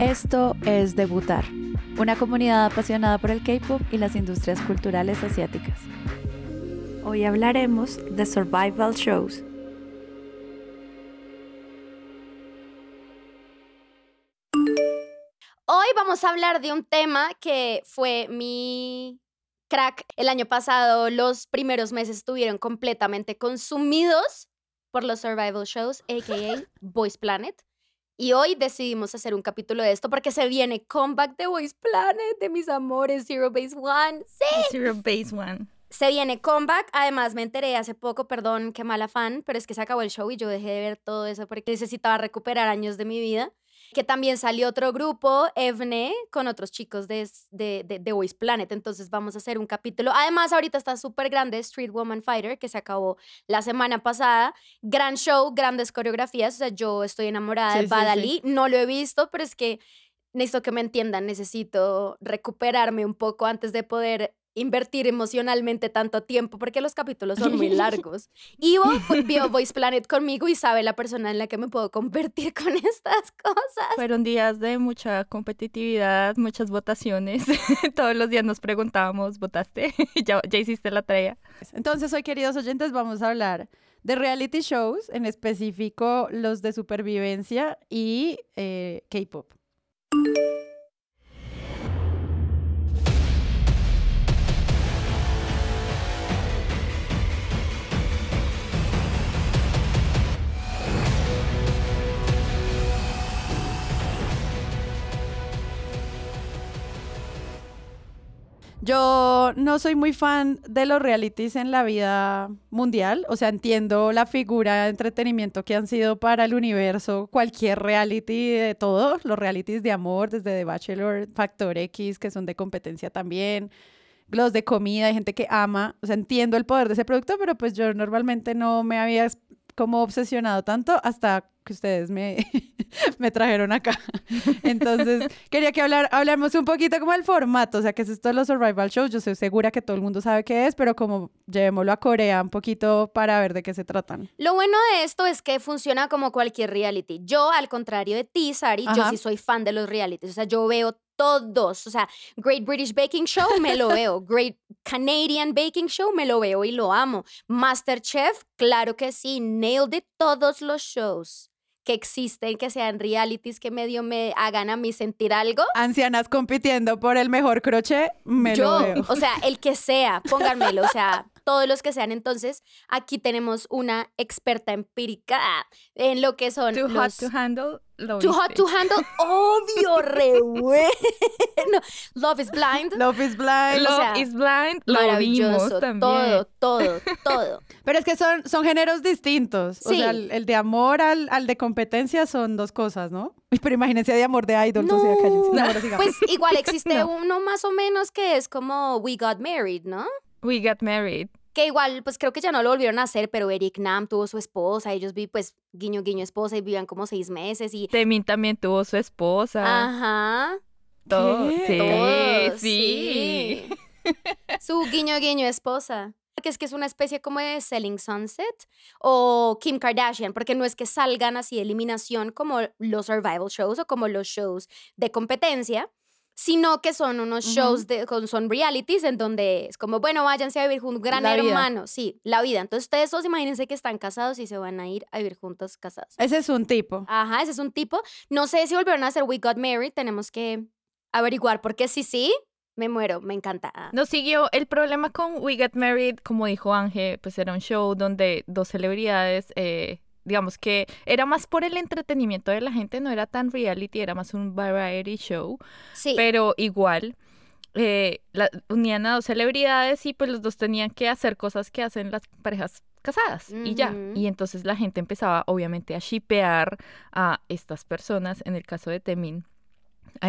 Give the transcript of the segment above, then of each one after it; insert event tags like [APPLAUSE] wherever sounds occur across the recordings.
Esto es Debutar, una comunidad apasionada por el K-pop y las industrias culturales asiáticas. Hoy hablaremos de survival shows. Vamos a hablar de un tema que fue mi crack el año pasado. Los primeros meses estuvieron completamente consumidos por los survival shows, aka Voice [LAUGHS] Planet. Y hoy decidimos hacer un capítulo de esto porque se viene comeback de Voice Planet, de mis amores, Zero Base One. Sí. Zero Base One. Se viene comeback. Además, me enteré hace poco, perdón, qué mala fan, pero es que se acabó el show y yo dejé de ver todo eso porque necesitaba recuperar años de mi vida que también salió otro grupo, Evne, con otros chicos de, de, de, Voice Planet. Entonces vamos a hacer un capítulo. Además, ahorita está súper grande Street Woman Fighter, que se acabó la semana pasada. Gran show, grandes coreografías. O sea, yo estoy enamorada de Badali. No lo he visto, pero es que necesito que me entiendan. Necesito recuperarme un poco antes de poder invertir emocionalmente tanto tiempo porque los capítulos son muy [LAUGHS] largos. Ivo vio Voice Planet conmigo y sabe la persona en la que me puedo convertir con estas cosas. Fueron días de mucha competitividad, muchas votaciones. [LAUGHS] Todos los días nos preguntábamos, ¿votaste? [LAUGHS] ¿Ya, ya hiciste la tarea? Entonces hoy, queridos oyentes, vamos a hablar de reality shows, en específico los de supervivencia y eh, K-Pop. Yo no soy muy fan de los realities en la vida mundial, o sea, entiendo la figura de entretenimiento que han sido para el universo, cualquier reality de todo, los realities de amor, desde The Bachelor, Factor X, que son de competencia también, los de comida, hay gente que ama, o sea, entiendo el poder de ese producto, pero pues yo normalmente no me había como obsesionado tanto hasta que ustedes me, [LAUGHS] me trajeron acá. [LAUGHS] Entonces, quería que hablar, hablemos un poquito como el formato, o sea, que es esto de los survival shows, yo estoy segura que todo el mundo sabe qué es, pero como llevémoslo a Corea un poquito para ver de qué se tratan. Lo bueno de esto es que funciona como cualquier reality. Yo, al contrario de ti, Sari, yo sí soy fan de los realities, o sea, yo veo todos. O sea, Great British Baking Show me lo veo. [LAUGHS] Great Canadian Baking Show me lo veo y lo amo. Masterchef, claro que sí. Nailed it todos los shows que existen, que sean realities que medio me hagan a mí sentir algo. Ancianas compitiendo por el mejor crochet, me lo veo. O sea, el que sea, pónganmelo, o sea, todos los que sean. Entonces, aquí tenemos una experta empírica en lo que son Too los... hot to handle Too Hot to Handle, [LAUGHS] obvio, re bueno. Love is Blind. Love is Blind. Love is Blind. maravilloso. también. Todo, todo, [LAUGHS] todo. Pero es que son, son géneros distintos. O sea, el, de amor al, al, de competencia son dos cosas, ¿no? [LAUGHS] Pero imagínense de amor de idol. No, pues igual existe uno más o menos que es como We Got Married, ¿no? We Got Married que igual, pues creo que ya no lo volvieron a hacer, pero Eric Nam tuvo su esposa, ellos vi, pues, guiño, guiño, esposa, y vivían como seis meses, y... Temin también tuvo su esposa. Ajá. Todo, sí, Todo, sí. [LAUGHS] su guiño, guiño, esposa. Que es que es una especie como de Selling Sunset o Kim Kardashian, porque no es que salgan así de eliminación como los survival shows o como los shows de competencia, sino que son unos shows, de, son realities en donde es como, bueno, váyanse a vivir juntos, gran hermano, sí, la vida. Entonces ustedes todos imagínense que están casados y se van a ir a vivir juntos casados. Ese es un tipo. Ajá, ese es un tipo. No sé si volvieron a hacer We Got Married, tenemos que averiguar, porque sí, sí, me muero, me encanta. No siguió el problema con We Got Married, como dijo Ángel, pues era un show donde dos celebridades eh, digamos que era más por el entretenimiento de la gente, no era tan reality, era más un variety show. Sí. Pero igual, eh, unían a dos celebridades y pues los dos tenían que hacer cosas que hacen las parejas casadas y ya. Y entonces la gente empezaba obviamente a shipear a estas personas, en el caso de Temin.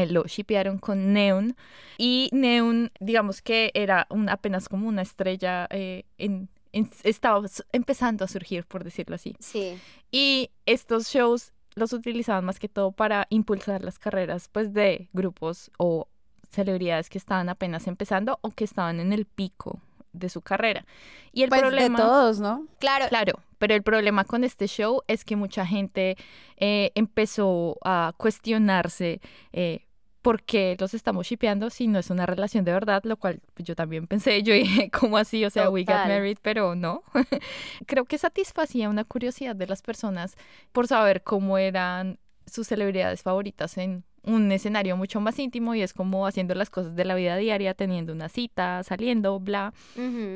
lo shipearon con Neon y Neon digamos que era un, apenas como una estrella eh, en, estaba empezando a surgir, por decirlo así. Sí. Y estos shows los utilizaban más que todo para impulsar las carreras pues de grupos o celebridades que estaban apenas empezando o que estaban en el pico de su carrera. Y el pues problema... de todos, ¿no? Claro. Claro, pero el problema con este show es que mucha gente eh, empezó a cuestionarse eh, por qué los estamos shipeando si no es una relación de verdad, lo cual yo también pensé, yo dije, [LAUGHS] ¿cómo así? O sea, we got married, pero no. [LAUGHS] Creo que satisfacía una curiosidad de las personas por saber cómo eran sus celebridades favoritas en un escenario mucho más íntimo y es como haciendo las cosas de la vida diaria, teniendo una cita, saliendo, bla.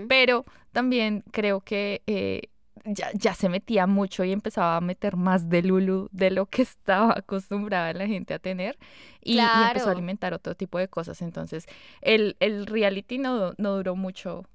Pero también creo que eh, ya, ya, se metía mucho y empezaba a meter más de Lulu de lo que [LAUGHS] estaba acostumbrada la gente a tener y, empezó a alimentar otro tipo de cosas. Entonces, el, el reality no, no duró mucho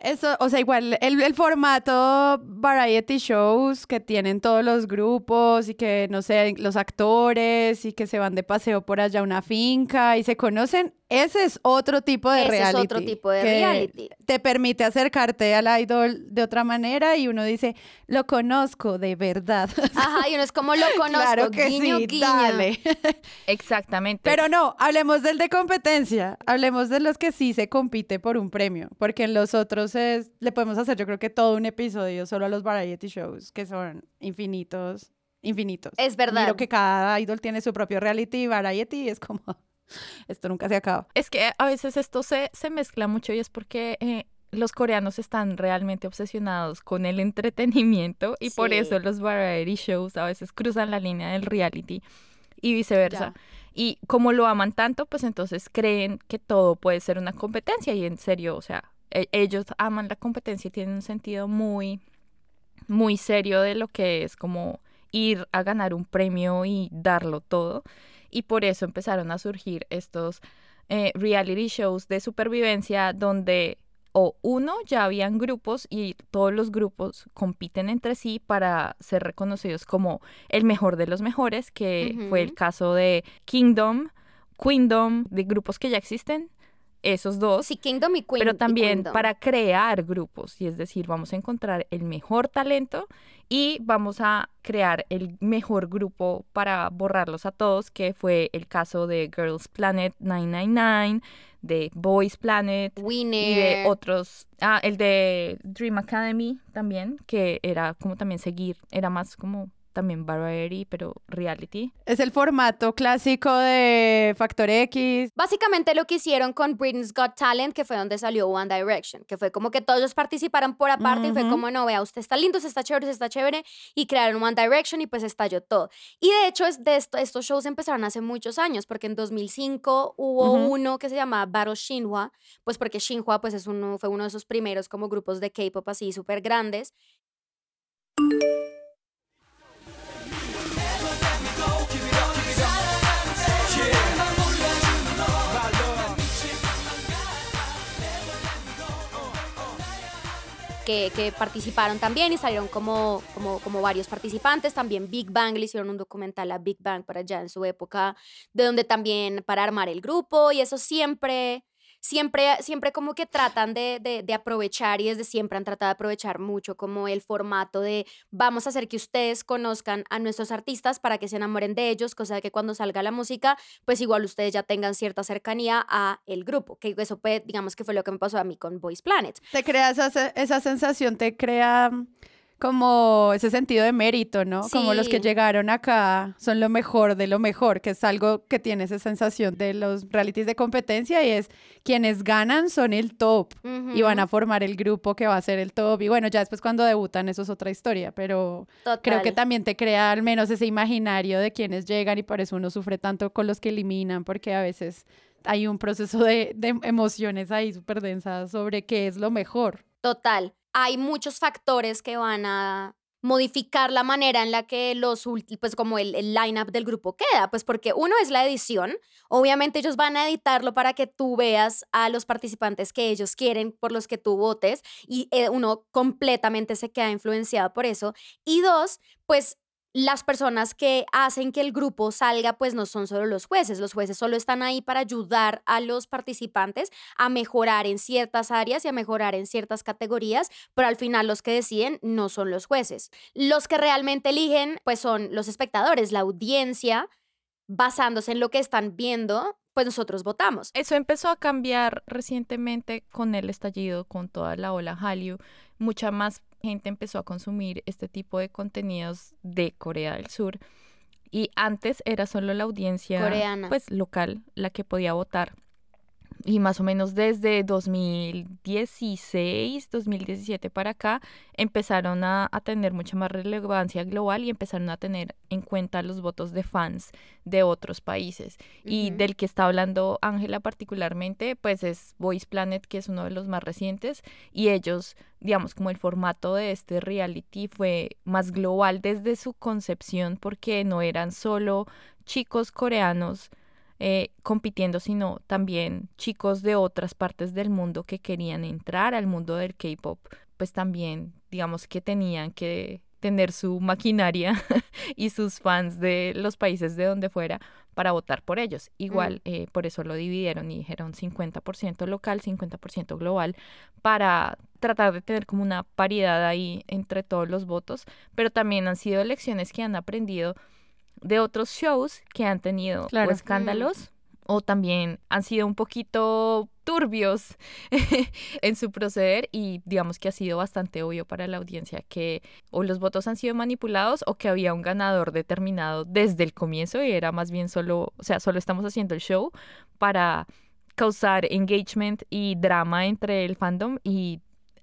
eso, o sea, igual el, el, formato variety shows que tienen todos los grupos y que, no sé, los actores y que se van de paseo por allá a una finca y se conocen, ese es otro tipo de Ese reality. es otro tipo de reality. Te permite acercarte al idol de otra manera y uno dice, lo conozco de verdad. [LAUGHS] Ajá, y uno es como lo conozco, claro que guiño, sí, guiño. dale. [LAUGHS] Exactamente. Pero no, hablemos del de competencia, hablemos de los que sí se compite por un premio, porque en los otros es, le podemos hacer yo creo que todo un episodio solo a los variety shows, que son infinitos, infinitos. Es verdad. Miro que cada idol tiene su propio reality, variety, y es como... [LAUGHS] Esto nunca se acaba. Es que a veces esto se, se mezcla mucho y es porque eh, los coreanos están realmente obsesionados con el entretenimiento y por eso los variety shows a veces cruzan la línea del reality y viceversa. Y como lo aman tanto, pues entonces creen que todo puede ser una competencia y en serio, o sea, e, ellos aman la competencia y tienen un sentido muy, muy serio de lo que es como ir a ganar un premio y darlo todo y por eso empezaron a surgir estos eh, reality shows de supervivencia donde o uno ya habían grupos y todos los grupos compiten entre sí para ser reconocidos como el mejor de los mejores, que fue el caso de Kingdom, Queendom, de grupos que ya existen, esos dos. Sí, Kingdom y Queen. Pero también para crear grupos, y es decir, vamos a encontrar el mejor talento y vamos a crear el mejor grupo para borrarlos a todos, que fue el caso de Girls Planet 999, de Boys Planet Winner. y de otros, ah, el de Dream Academy también, que era como también seguir, era más como también variety, pero reality. Es el formato clásico de Factor X. Básicamente lo que hicieron con Britain's Got Talent, que fue donde salió One Direction, que fue como que todos ellos participaron por aparte y fue como, no, vea, usted está lindo, usted está chévere, usted está chévere, y crearon One Direction y pues estalló todo. Y de hecho, es de esto, estos shows empezaron hace muchos años, porque en 2005 hubo uno que se llamaba Battle Shinhwa, pues porque Shinhwa pues es uno, fue uno de esos primeros como grupos de K-pop así súper grandes. Que, participaron también y salieron como, como, como varios participantes. También Big Bang le hicieron un documental a Big Bang para allá en su época, de donde también para armar el grupo y eso siempre siempre, siempre como que tratan de, de, aprovechar y desde siempre han tratado de aprovechar mucho como el formato de vamos a hacer que ustedes conozcan a nuestros artistas para que se enamoren de ellos, cosa de que cuando salga la música, pues igual ustedes ya tengan cierta cercanía a el grupo, que eso puede, digamos que fue lo que me pasó a mí con Voice Planet. Te crea esa, esa sensación, te crea como ese sentido de mérito, ¿no? Como los que llegaron acá son lo mejor de lo mejor, que es algo que tiene esa sensación de los realities de competencia y es quienes ganan son el top y van a formar el grupo que va a ser el top. Y bueno, ya después cuando debutan eso es otra historia, pero creo que también te crea al menos ese imaginario de quienes llegan y por eso uno sufre tanto con los que eliminan, porque a veces hay un proceso de, de emociones ahí súper densas sobre qué es lo mejor. Total hay muchos factores que van a modificar la manera en la que los pues como el, el line-up del grupo queda, pues porque uno es la edición, obviamente ellos van a editarlo para que tú veas a los participantes que ellos quieren, por los que tú votes, y eh, uno completamente se queda influenciado por eso, y dos, pues las personas que hacen que el grupo salga, pues no son solo los jueces, los jueces solo están ahí para ayudar a los participantes a mejorar en ciertas áreas y a mejorar en ciertas categorías, pero al final los que deciden no son los jueces. Los que realmente eligen, pues son los espectadores, la audiencia, basándose en lo que están viendo, pues nosotros votamos. Eso empezó a cambiar recientemente con el estallido, con toda la ola Hallyu. Mucha más gente empezó a consumir este tipo de contenidos de Corea del Sur. Y antes era solo la audiencia Coreana. pues local la que podía votar y más o menos desde 2016, 2017 para acá, empezaron a, tener mucha más relevancia global y empezaron a tener en cuenta los votos de fans de otros países. Y del que está hablando Ángela particularmente, pues es Voice Planet, que es uno de los más recientes, y ellos, digamos, como el formato de este reality fue más global desde su concepción, porque no eran solo chicos coreanos, eh, compitiendo, sino también chicos de otras partes del mundo que querían entrar al mundo del K-Pop, pues también digamos que tenían que tener su [LAUGHS] maquinaria [LAUGHS] y sus fans de los países de donde fuera para votar por ellos. Igual, mm. eh, por eso lo dividieron y dijeron 50% local, 50% global, para tratar de tener como una paridad ahí entre todos los votos, pero también han sido elecciones que han aprendido de otros shows que han tenido escándalos o también han sido un poquito turbios [LAUGHS] en su proceder y digamos que ha sido bastante obvio para la audiencia que o los votos han sido manipulados o que había un ganador determinado desde el comienzo y era más bien solo, o sea, solo estamos haciendo el show para causar engagement y drama entre el fandom y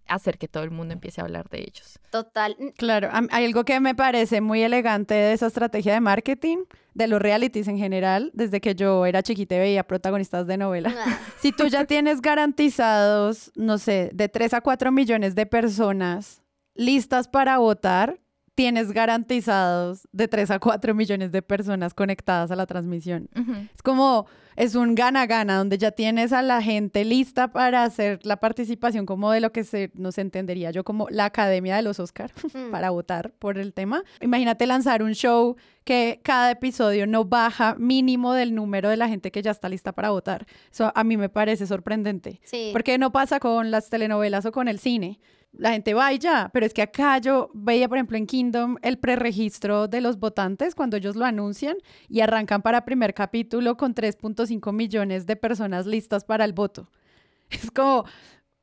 hacer que todo el mundo empiece a hablar de ellos. Total. Claro, hay algo que me parece muy elegante de esa estrategia de marketing, de los realities en general, desde que yo era chiquita y veía protagonistas de novela. Ah. [LAUGHS] Si tú ya tienes garantizados, no sé, de 3 a 4 millones de personas listas para votar, tienes garantizados de 3 a 4 millones de personas conectadas a la transmisión. Es como, es un gana-gana, donde ya tienes a la gente lista para hacer la participación como de lo que se nos entendería yo como la Academia de los Oscar, [LAUGHS] mm. para votar por el tema. Imagínate lanzar un show que cada episodio no baja mínimo del número de la gente que ya está lista para votar. Eso a mí me parece sorprendente. Sí. Porque no pasa con las telenovelas o con el cine la gente va y ya, pero es que acá yo veía, por ejemplo, en Kingdom el preregistro de los votantes cuando ellos lo anuncian y arrancan para primer capítulo con 3.5 millones de personas listas para el voto. [LAUGHS] Es como,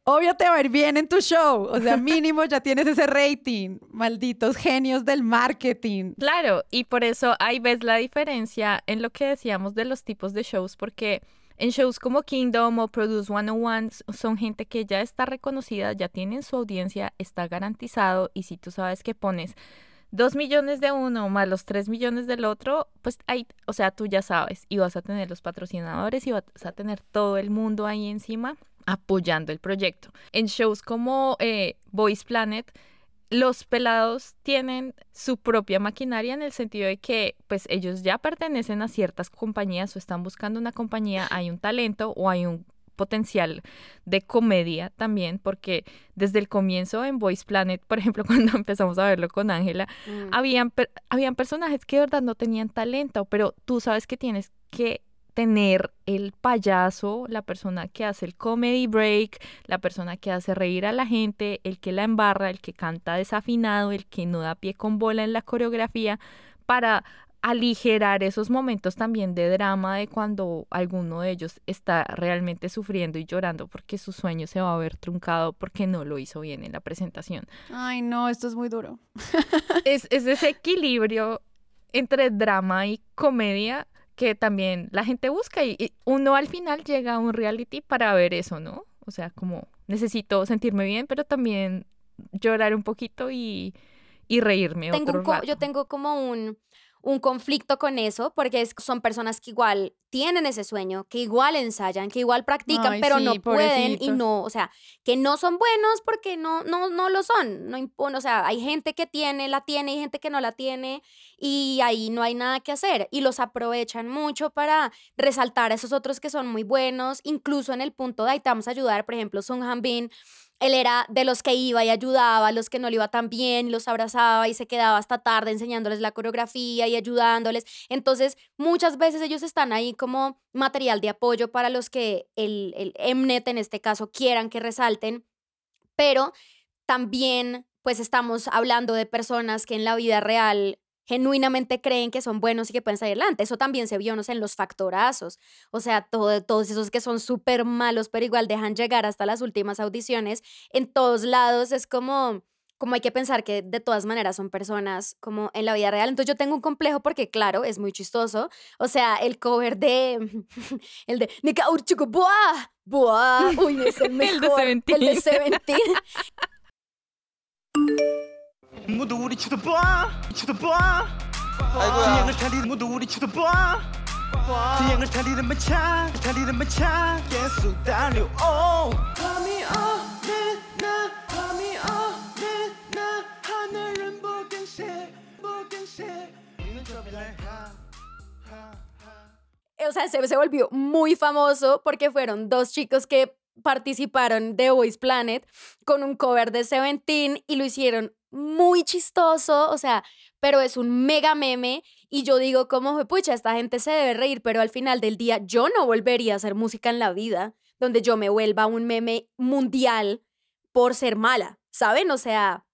obvio te va a ir bien en tu show, o sea, [LAUGHS] mínimo ya tienes ese rating, malditos genios del marketing. Claro, y por eso ahí ves la diferencia en lo que decíamos de los tipos de shows, porque en shows como Kingdom o Produce 101 son gente que ya está reconocida, ya tienen su audiencia, está garantizado y si tú sabes que pones dos millones de uno más los tres millones del otro, pues ahí, o sea, tú ya sabes y vas a tener los patrocinadores y vas a tener todo el mundo ahí encima apoyando el proyecto. En shows como eh, Voice Planet, los pelados tienen su propia maquinaria en el sentido de que pues ellos ya pertenecen a ciertas compañías o están buscando una compañía, hay un talento o hay un potencial de comedia también, porque desde el comienzo en Voice Planet, [LAUGHS] por ejemplo, cuando empezamos a verlo con Ángela, mm. habían, habían personajes que de verdad no tenían talento, pero tú sabes que tienes que tener el payaso, la persona que hace el comedy break, la persona que hace reír a la gente, el que la embarra, el que canta desafinado, el que no da pie con bola en la coreografía, para aligerar esos momentos también de drama de cuando alguno de ellos está realmente sufriendo y llorando porque su sueño se va a ver truncado porque no lo hizo bien en la presentación. Ay, no, esto es muy duro. [LAUGHS] es, es ese equilibrio entre drama y comedia que también la gente busca y, uno al final llega a un reality para ver eso, ¿no? O sea, como necesito sentirme bien, pero también llorar un poquito y, y reírme tengo Yo tengo como un, un conflicto con eso, porque son personas que igual tienen ese sueño, que igual ensayan, que igual practican, pero no pueden y no, o sea, que no son buenos porque no, no, no lo son, no impone, o sea, hay gente que tiene, la tiene, y gente que no la tiene y ahí no hay nada que hacer y los aprovechan mucho para resaltar a esos otros que son muy buenos, incluso en el punto de ahí te vamos a ayudar, por ejemplo, Sung Han Bin él era de los que iba y ayudaba a los que no le iba tan bien, los abrazaba y se quedaba hasta tarde enseñándoles la coreografía y ayudándoles. Entonces, muchas veces ellos están ahí como material de apoyo para los que el, el Mnet en este caso quieran que resalten, pero también pues estamos hablando de personas que en la vida real genuinamente creen que son buenos y que pueden salir adelante. Eso también se vio, no sé, en los factorazos. O sea, todo, todos esos que son súper malos, pero igual dejan llegar hasta las últimas audiciones. En todos lados es como, como hay que pensar que de todas maneras son personas como en la vida real. Entonces yo tengo un complejo porque, claro, es muy chistoso. O sea, el cover de, [LAUGHS] el de Nika Buah, Buah, uy, es [LAUGHS] el mejor. el de Seventeen. El de Seventeen. [LAUGHS] 모두 우리 쳐다봐 쳐다봐 아이고야 비행을 타리는 모두 우리 쳐다봐 비행을 타리는 마차 타리는 마차 계속 달려 오 밤이 오나 밤이 오나 하늘은 붉은색 붉은색 O sea, se, se volvió muy famoso porque fueron dos chicos que participaron de Voice Planet con un cover de Seventeen y lo hicieron muy chistoso, o sea, pero es un mega meme y yo digo como, pucha, esta gente se debe reír, pero al final del día yo no volvería a hacer música en la vida donde yo me vuelva un meme mundial por ser mala, ¿saben? O sea,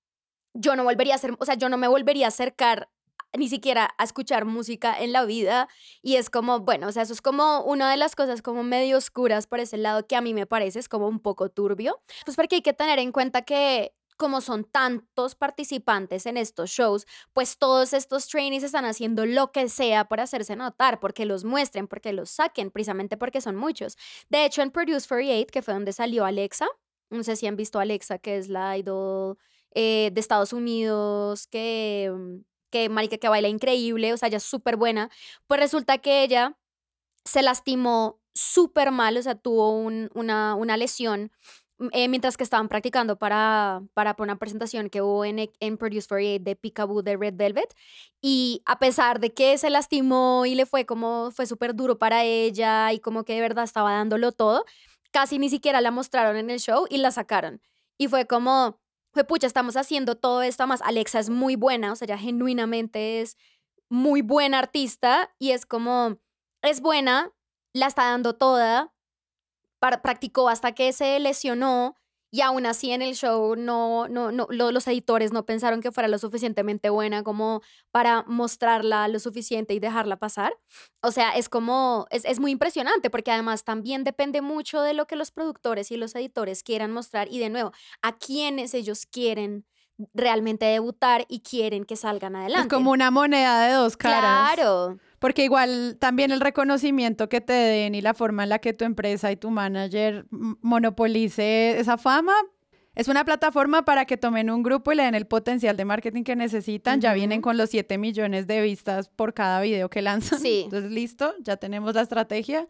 yo no volvería a hacer, o sea, yo no me volvería a acercar ni siquiera a escuchar música en la vida y es como, bueno, o sea, eso es como una de las cosas como medio oscuras por ese lado que a mí me parece es como un poco turbio, pues porque hay que tener en cuenta que como son tantos participantes en estos shows, pues todos estos trainees están haciendo lo que sea para hacerse notar, porque los muestren, porque los saquen, precisamente porque son muchos. De hecho, en Produce 48, que fue donde salió Alexa, no sé si han visto Alexa, que es la idol eh, de Estados Unidos, que, mm, que, marica, que baila increíble, o sea, ella es súper buena, pues resulta que ella se lastimó súper mal, o sea, tuvo una, una lesión eh, mientras que estaban practicando para, para una presentación que hubo en, en Produce 48 de Peekaboo de Red Velvet. Y a pesar de que se lastimó y le fue como, fue súper duro para ella y como que de verdad estaba dándolo todo, casi ni siquiera la mostraron en el show y la sacaron. Y fue como, fue pucha, estamos haciendo todo esto más. Alexa es muy buena, o sea, ella genuinamente es muy buena artista y es como, es buena, la está dando toda, practicó hasta que se lesionó y aún así en el show no, no, no, los editores no pensaron que fuera lo suficientemente buena como para mostrarla lo suficiente y dejarla pasar. O sea, es como, es, es muy impresionante porque además también depende mucho de lo que los productores y los editores quieran mostrar y de nuevo, a quienes ellos quieren realmente debutar y quieren que salgan adelante. Es como una moneda de dos caras. Claro. Porque igual también el reconocimiento que te den y la forma en la que tu empresa y tu manager monopolice esa fama es una plataforma para que tomen un grupo y le den el potencial de marketing que necesitan. Ya vienen con los 7 millones de vistas por cada video que lanzan. Sí. Entonces, listo, ya tenemos la estrategia.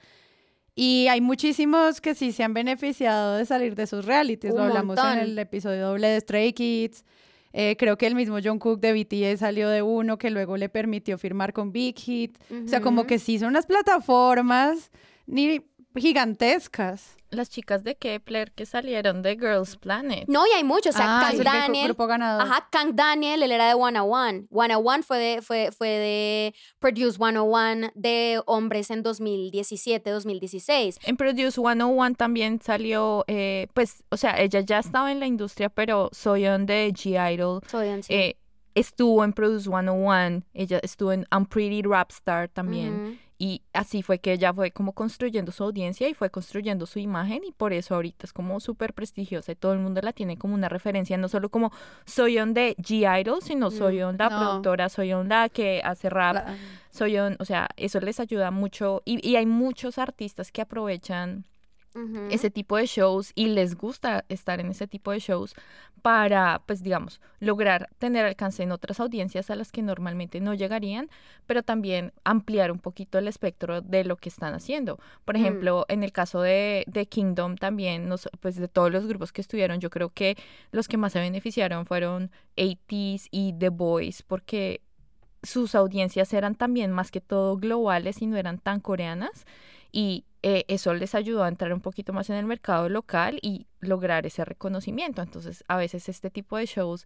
Y hay muchísimos que sí se han beneficiado de salir de sus realities. Lo hablamos en el episodio doble de Stray Kids. Eh, creo que el mismo John Cook de BTS salió de uno que luego le permitió firmar con Big Hit. O sea, como que sí son unas plataformas ni gigantescas las chicas de Kepler que salieron de Girls Planet. No, y hay muchos. O sea, ah, Kang Daniel. Grupo ganador. Ajá, Kang Daniel, él era de 101. 101 fue de, fue, fue de Produce 101 de hombres en 2017, 2016. En Produce 101 también salió, eh, pues, o sea, ella ya estaba en la industria, pero Soyeon de G-Idol. Soyeon, sí. Eh, estuvo en Produce 101, ella estuvo en I'm Pretty Rap Star también. Y así fue que ella fue como construyendo su audiencia y fue construyendo su imagen y por eso ahorita es como súper prestigiosa y todo el mundo la tiene como una referencia, no solo como soy on de G-Idol, sino soy on la productora, soy on la que hace rap, soy on, o sea, eso les ayuda mucho y, y hay muchos artistas que aprovechan ese tipo de shows y les gusta estar en ese tipo de shows para, pues digamos, lograr tener alcance en otras audiencias a las que normalmente no llegarían, pero también ampliar un poquito el espectro de lo que están haciendo. Por mm. ejemplo, en el caso de, de Kingdom también, pues de todos los grupos que estuvieron, yo creo que los que más se beneficiaron fueron 80s y The Boys, porque sus audiencias eran también más que todo globales y no eran tan coreanas y eh, eso les ayudó a entrar un poquito más en el mercado local y lograr ese reconocimiento. Entonces, a veces este tipo de shows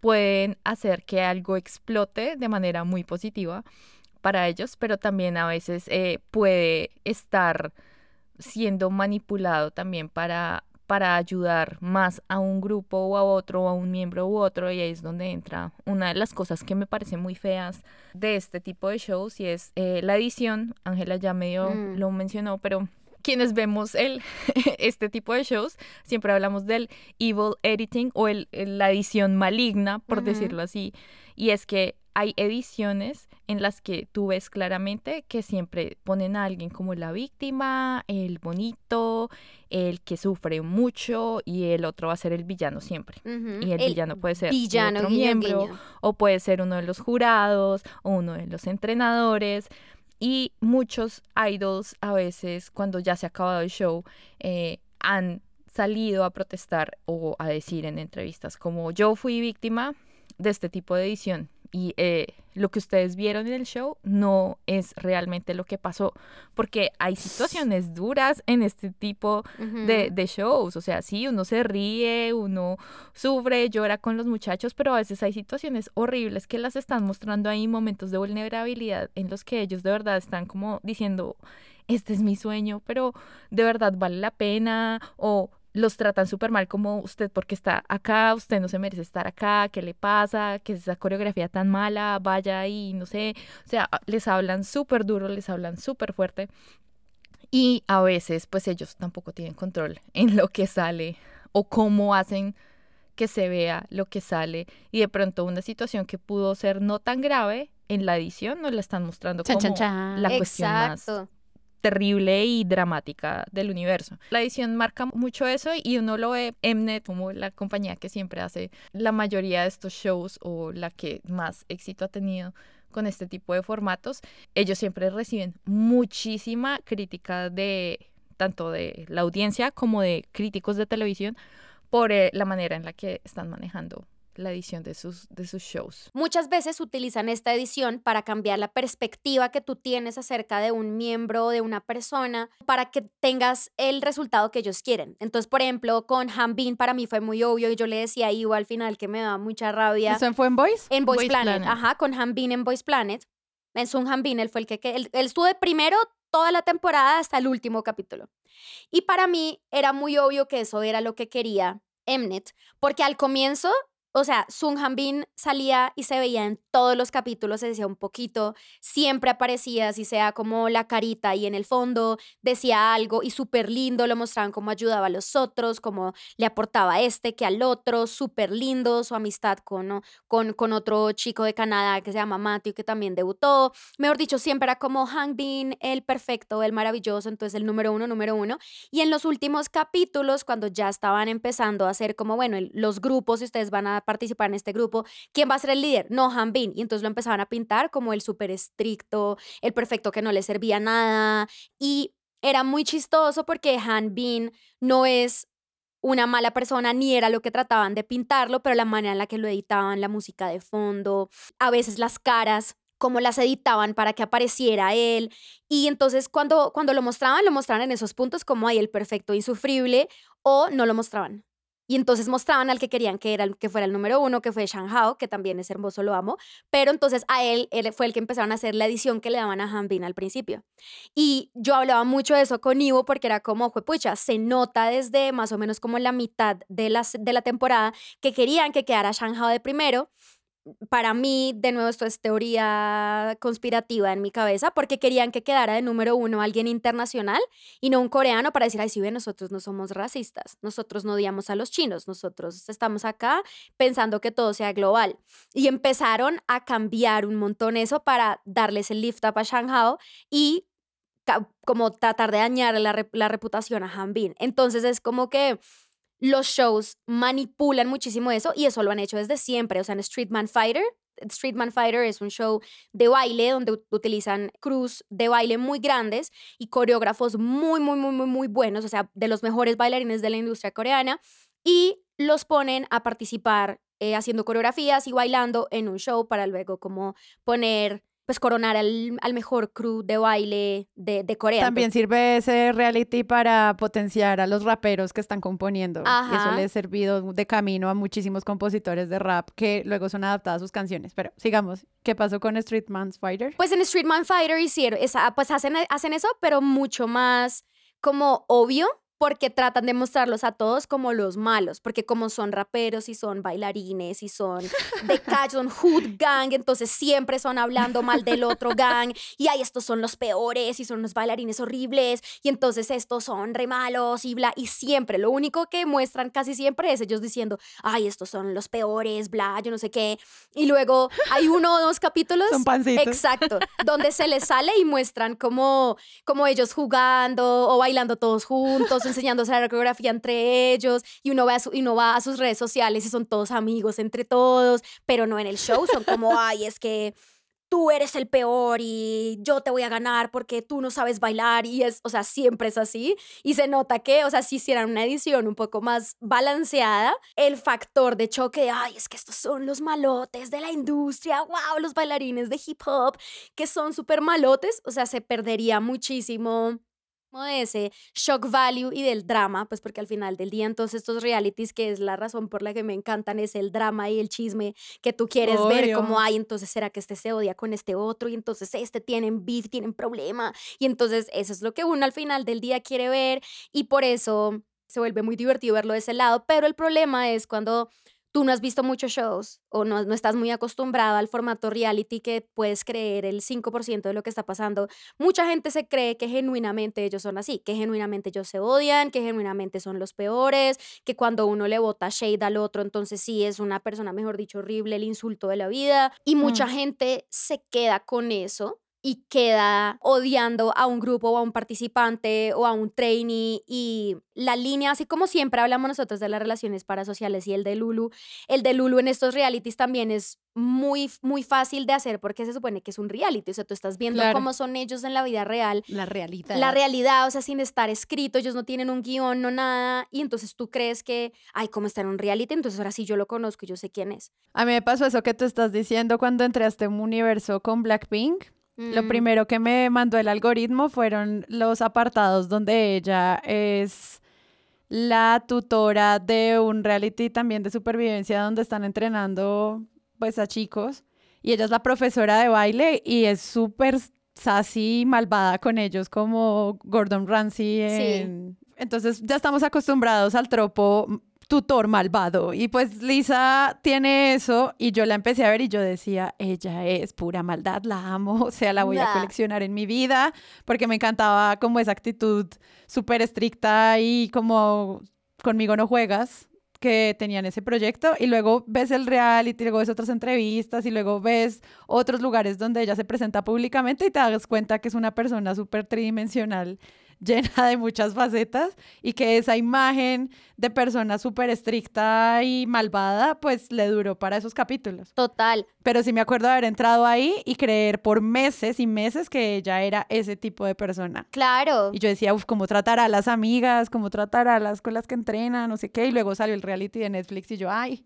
pueden hacer que algo explote de manera muy positiva para ellos, pero también a veces eh, puede estar siendo manipulado también para para ayudar más a un grupo o a otro o a un miembro u otro y ahí es donde entra una de las cosas que me parecen muy feas de este tipo de shows y es eh, la edición. Ángela ya medio Mm. lo mencionó, pero quienes vemos el, [LAUGHS] este tipo de shows, siempre hablamos del evil editing o el, la edición maligna, por decirlo así. Y es que hay ediciones en las que tú ves claramente que siempre ponen a alguien como la víctima, el bonito, el que sufre mucho y el otro va a ser el villano siempre. Y el, villano puede ser villano, otro guiño, miembro guiño. o puede ser uno de los jurados o uno de los entrenadores. Y muchos idols a veces, cuando ya se ha acabado el show, eh, han salido a protestar o a decir en entrevistas como yo fui víctima de este tipo de edición y eh, lo que ustedes vieron en el show no es realmente lo que pasó porque hay situaciones duras en este tipo de, de shows. O sea, sí, uno se ríe, uno sufre, llora con los muchachos, pero a veces hay situaciones horribles que las están mostrando ahí, momentos de vulnerabilidad en los que ellos de verdad están como diciendo, este es mi sueño, pero de verdad vale la pena o los tratan súper mal como usted porque está acá, usted no se merece estar acá, ¿qué le pasa? ¿Qué es esa coreografía tan mala? Vaya y no sé, o sea, les hablan súper duro, les hablan súper fuerte. Y a veces, pues ellos tampoco tienen control [LAUGHS] en lo que sale o cómo hacen que se vea lo que sale. Y de pronto una situación que pudo ser no tan grave, en la edición nos la están mostrando Chan, como chan, chan. la cuestión más Exacto. Terrible y dramática del universo. La edición marca mucho eso y uno lo ve Mnet como la compañía que siempre hace la mayoría de estos shows o la que más éxito ha tenido con este tipo de formatos. Ellos siempre reciben muchísima crítica de tanto de la audiencia como de críticos de televisión por eh, la manera en la que están manejando la edición de sus, de sus shows. Muchas veces utilizan esta edición para cambiar la perspectiva que tú tienes acerca de un miembro, de una persona, para que tengas el resultado que ellos quieren. Entonces, por ejemplo, con Hanbin para mí fue muy obvio y yo le decía a Ivo al final que me daba mucha rabia. ¿Eso fue en Voice? En Voice, Voice Planet, Planet. ajá, con Hanbin en Voice Planet. En Sun Hanbin, él fue el que, que él, él estuvo de primero toda la temporada hasta el último capítulo. Y para mí era muy obvio que eso era lo que quería Mnet, porque al comienzo, o sea, Sun Hanbin salía y se veía en todos los capítulos, se decía un poquito, siempre aparecía, así sea como la carita y en el fondo decía algo y súper lindo, lo mostraban cómo ayudaba a los otros, cómo le aportaba a este que al otro, súper lindo, su amistad con, con, con otro chico de Canadá que se llama Matthew, que también debutó. Mejor dicho, siempre era como Hank Bin, el perfecto, el maravilloso, entonces el número uno, número uno. Y en los últimos capítulos, cuando ya estaban empezando a hacer como, bueno, los grupos, si ustedes van a participar en este grupo, ¿quién va a ser el líder? No, Han Bin. Y entonces lo empezaban a pintar como el súper estricto, el perfecto que no le servía nada. Y era muy chistoso porque Han Bin no es una mala persona ni era lo que trataban de pintarlo, pero la manera en la que lo editaban, la música de fondo, a veces las caras, cómo las editaban para que apareciera él. Y entonces cuando, cuando lo mostraban, lo mostraban en esos puntos como hay el perfecto insufrible o no lo mostraban. Y entonces mostraban al que querían que, era, que fuera el número uno, que fue Shang Hao, que también es hermoso, lo amo. Pero entonces a él, él fue el que empezaron a hacer la edición que le daban a Han Bin al principio. Y yo hablaba mucho de eso con Ivo porque era como, pucha, se nota desde más o menos como la mitad de la, de la temporada que querían que quedara Shang Hao de primero. Para mí, de nuevo, esto es teoría conspirativa en mi cabeza, porque querían que quedara de número uno alguien internacional y no un coreano para decir, ay, si ven, nosotros no somos racistas, nosotros no odiamos a los chinos, nosotros estamos acá pensando que todo sea global. Y empezaron a cambiar un montón eso para darles el lift up a Shang Hao y como tratar de dañar la, la reputación a Han Bin. Entonces es como que los shows manipulan muchísimo eso y eso lo han hecho desde siempre. O sea, en Streetman Fighter, Streetman Fighter es un show de baile donde ut- utilizan crews de baile muy grandes y coreógrafos muy, muy, muy, muy, muy buenos, o sea, de los mejores bailarines de la industria coreana y los ponen a participar eh, haciendo coreografías y bailando en un show para luego como poner, pues coronar al, al mejor crew de baile de, de Corea. También sirve ese reality para potenciar a los raperos que están componiendo. Y eso le ha servido de camino a muchísimos compositores de rap que luego son adaptadas a sus canciones. Pero sigamos, ¿qué pasó con Street Man's Fighter? Pues en Streetman Fighter hicieron, esa, pues hacen, hacen eso, pero mucho más como obvio, porque tratan de mostrarlos a todos como los malos, porque como son raperos y son bailarines y son de [LAUGHS] calle, son hood gang, entonces siempre son hablando mal del otro [LAUGHS] gang y ay, estos son los peores y son los bailarines horribles y entonces estos son re malos y bla, y siempre, lo único que muestran casi siempre es ellos diciendo, ay, estos son los peores, bla, yo no sé qué, y luego hay uno o dos capítulos, son pancitos. exacto, donde se les sale y muestran como, como ellos jugando o bailando todos juntos, enseñándose la coreografía entre ellos y uno, va a y uno va a sus redes sociales y son todos amigos entre todos, pero no en el show, son como, [LAUGHS] ay, es que tú eres el peor y yo te voy a ganar porque tú no sabes bailar y es, o sea, siempre es así y se nota que, o sea, si hicieran una edición un poco más balanceada, el factor de choque, ay, es que estos son los malotes de la industria, wow, los bailarines de hip hop que son súper malotes, o sea, se perdería muchísimo de ese shock value y del drama, pues porque al final del día entonces estos realities, que es la razón por la que me encantan, es el drama y el chisme que tú quieres ver, como hay, entonces será que este se odia con este otro y entonces este tienen beef, tienen problema y entonces eso es lo que uno al final del día quiere ver y por eso se vuelve muy divertido verlo de ese lado, pero el problema es cuando tú no has visto muchos shows o no, no, estás muy acostumbrado al formato reality que puedes creer el 5% de lo que está pasando, mucha gente se cree que genuinamente ellos son así, que genuinamente ellos se odian, que genuinamente son los peores, que cuando uno le bota shade al otro, entonces sí es una persona, mejor dicho, horrible, el insulto de la vida. Y mucha mm. gente se queda con eso y queda odiando a un grupo o a un participante o a un trainee y la línea, así como siempre hablamos nosotros de las relaciones parasociales y el de Lulu, el de Lulu en estos realities también es muy, muy fácil de hacer porque se supone que es un reality, o sea, tú estás viendo cómo son ellos en la vida real. La realidad. La realidad, o sea, sin estar escrito, ellos no tienen un guion, no nada, y entonces tú crees que, ay, ¿cómo está en un reality? Entonces ahora sí yo lo conozco y yo sé quién es. A mí me pasó eso que tú estás diciendo cuando entré a este universo con Blackpink lo mm. primero que me mandó el algoritmo fueron los apartados donde ella es la tutora de un reality también de supervivencia donde están entrenando pues a chicos y ella es la profesora de baile y es súper sassy malvada con ellos como Gordon Ramsay. Sí. Entonces ya estamos acostumbrados al tropo tutor malvado. Y pues Lisa tiene eso y yo la empecé a ver y yo decía, ella es pura maldad, la amo, o sea, la voy a coleccionar en mi vida porque me encantaba como esa actitud súper estricta y como conmigo no juegas que tenían ese proyecto y luego ves el reality, luego ves otras entrevistas y luego ves otros lugares donde ella se presenta públicamente y te das cuenta que es una persona súper tridimensional llena de muchas facetas y que esa imagen de persona súper estricta y malvada, pues le duró para esos capítulos. Total. Pero sí me acuerdo de haber entrado ahí y creer por meses y meses que ella era ese tipo de persona. Claro. Y yo decía, uff, cómo tratar a las amigas, cómo tratar a las con las que entrenan, no sé qué. Y luego salió el reality de Netflix y yo, ay,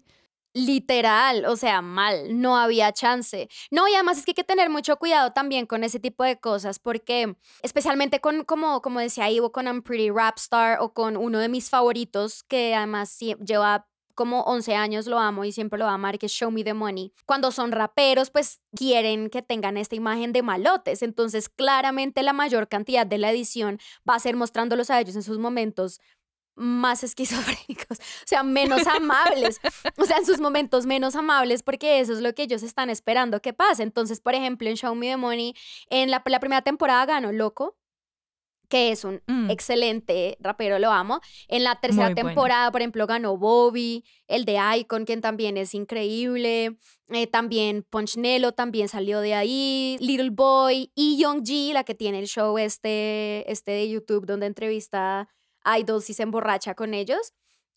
literal, o sea, mal, no había chance. No, y además es que hay que tener mucho cuidado también con ese tipo de cosas, porque especialmente con, como, como decía Ivo, con I'm Pretty Rap Star o con uno de mis favoritos, que además lleva como 11 años lo amo y siempre lo va a amar, que es Show Me the Money. Cuando son raperos, pues quieren que tengan esta imagen de malotes. Entonces, claramente la mayor cantidad de la edición va a ser mostrándolos a ellos en sus momentos más esquizofrénicos, [LAUGHS] o sea, menos amables, o sea, en sus momentos menos amables, porque eso es lo que ellos están esperando que pase. Entonces, por ejemplo, en Show Me the Money, en la, la primera temporada ganó Loco, que es un mm. excelente rapero, lo amo. En la tercera temporada, por ejemplo, ganó Bobby, el de Icon, quien también es increíble. Eh, también Punchnello también salió de ahí. Little Boy y Young G, la que tiene el show este, este de YouTube donde entrevista idols y se emborracha con ellos.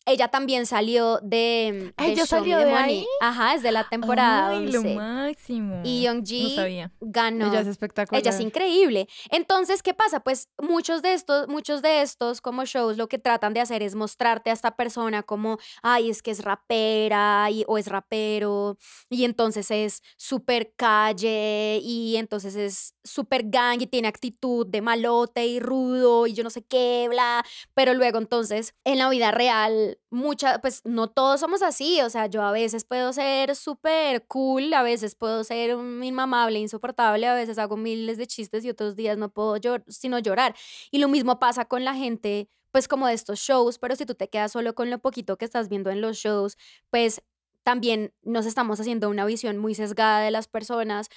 Ella también salió de, de ¿Ella salió de ahí? Ajá, es de la temporada Ay, lo máximo. Y Youngji ganó. Ella es espectacular. Ella es increíble. Entonces, ¿qué pasa? Pues muchos de estos, muchos de estos como shows lo que tratan de hacer es mostrarte a esta persona como, ay, es que es rapera o es rapero y entonces es súper calle y entonces es súper gang y tiene actitud de malote y rudo y yo no sé qué, bla. Pero luego entonces en la vida real mucha, pues no todos somos así, o sea, yo a veces puedo ser súper cool, a veces puedo ser un inmamable, insoportable, a veces hago miles de chistes y otros días no puedo sino llorar. Y lo mismo pasa con la gente pues como de estos shows, pero si tú te quedas solo con lo poquito que estás viendo en los shows, pues también nos estamos haciendo una visión muy sesgada de las personas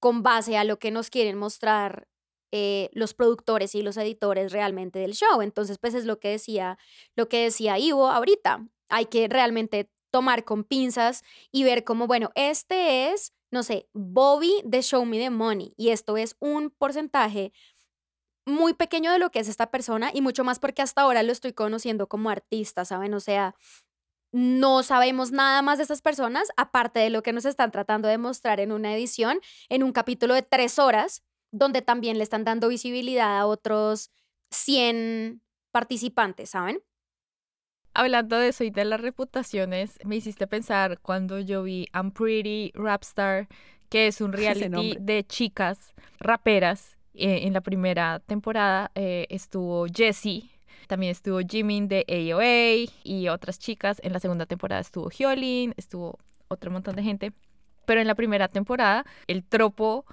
con base a lo que nos quieren mostrar eh, los productores y los editores realmente del show. Entonces, pues es lo que decía, lo que decía Ivo ahorita. Hay que realmente tomar con pinzas y ver como, bueno, este es, no sé, Bobby de Show Me the Money y esto es un porcentaje muy pequeño de lo que es esta persona y mucho más porque hasta ahora lo estoy conociendo como artista, ¿saben? O sea, no sabemos nada más de estas personas aparte de lo que nos están tratando de mostrar en una edición, en un capítulo de tres horas, donde también le están dando visibilidad a otros 100 participantes, ¿saben? Hablando de eso y de las reputaciones, me hiciste pensar cuando yo vi I'm Pretty Rapstar, que es un [LAUGHS] reality de chicas raperas eh, en la primera temporada eh, estuvo Jessie, también estuvo Jimin de AOA y otras chicas. En la segunda temporada estuvo Hyolyn, estuvo otro montón de gente. Pero en la primera temporada el tropo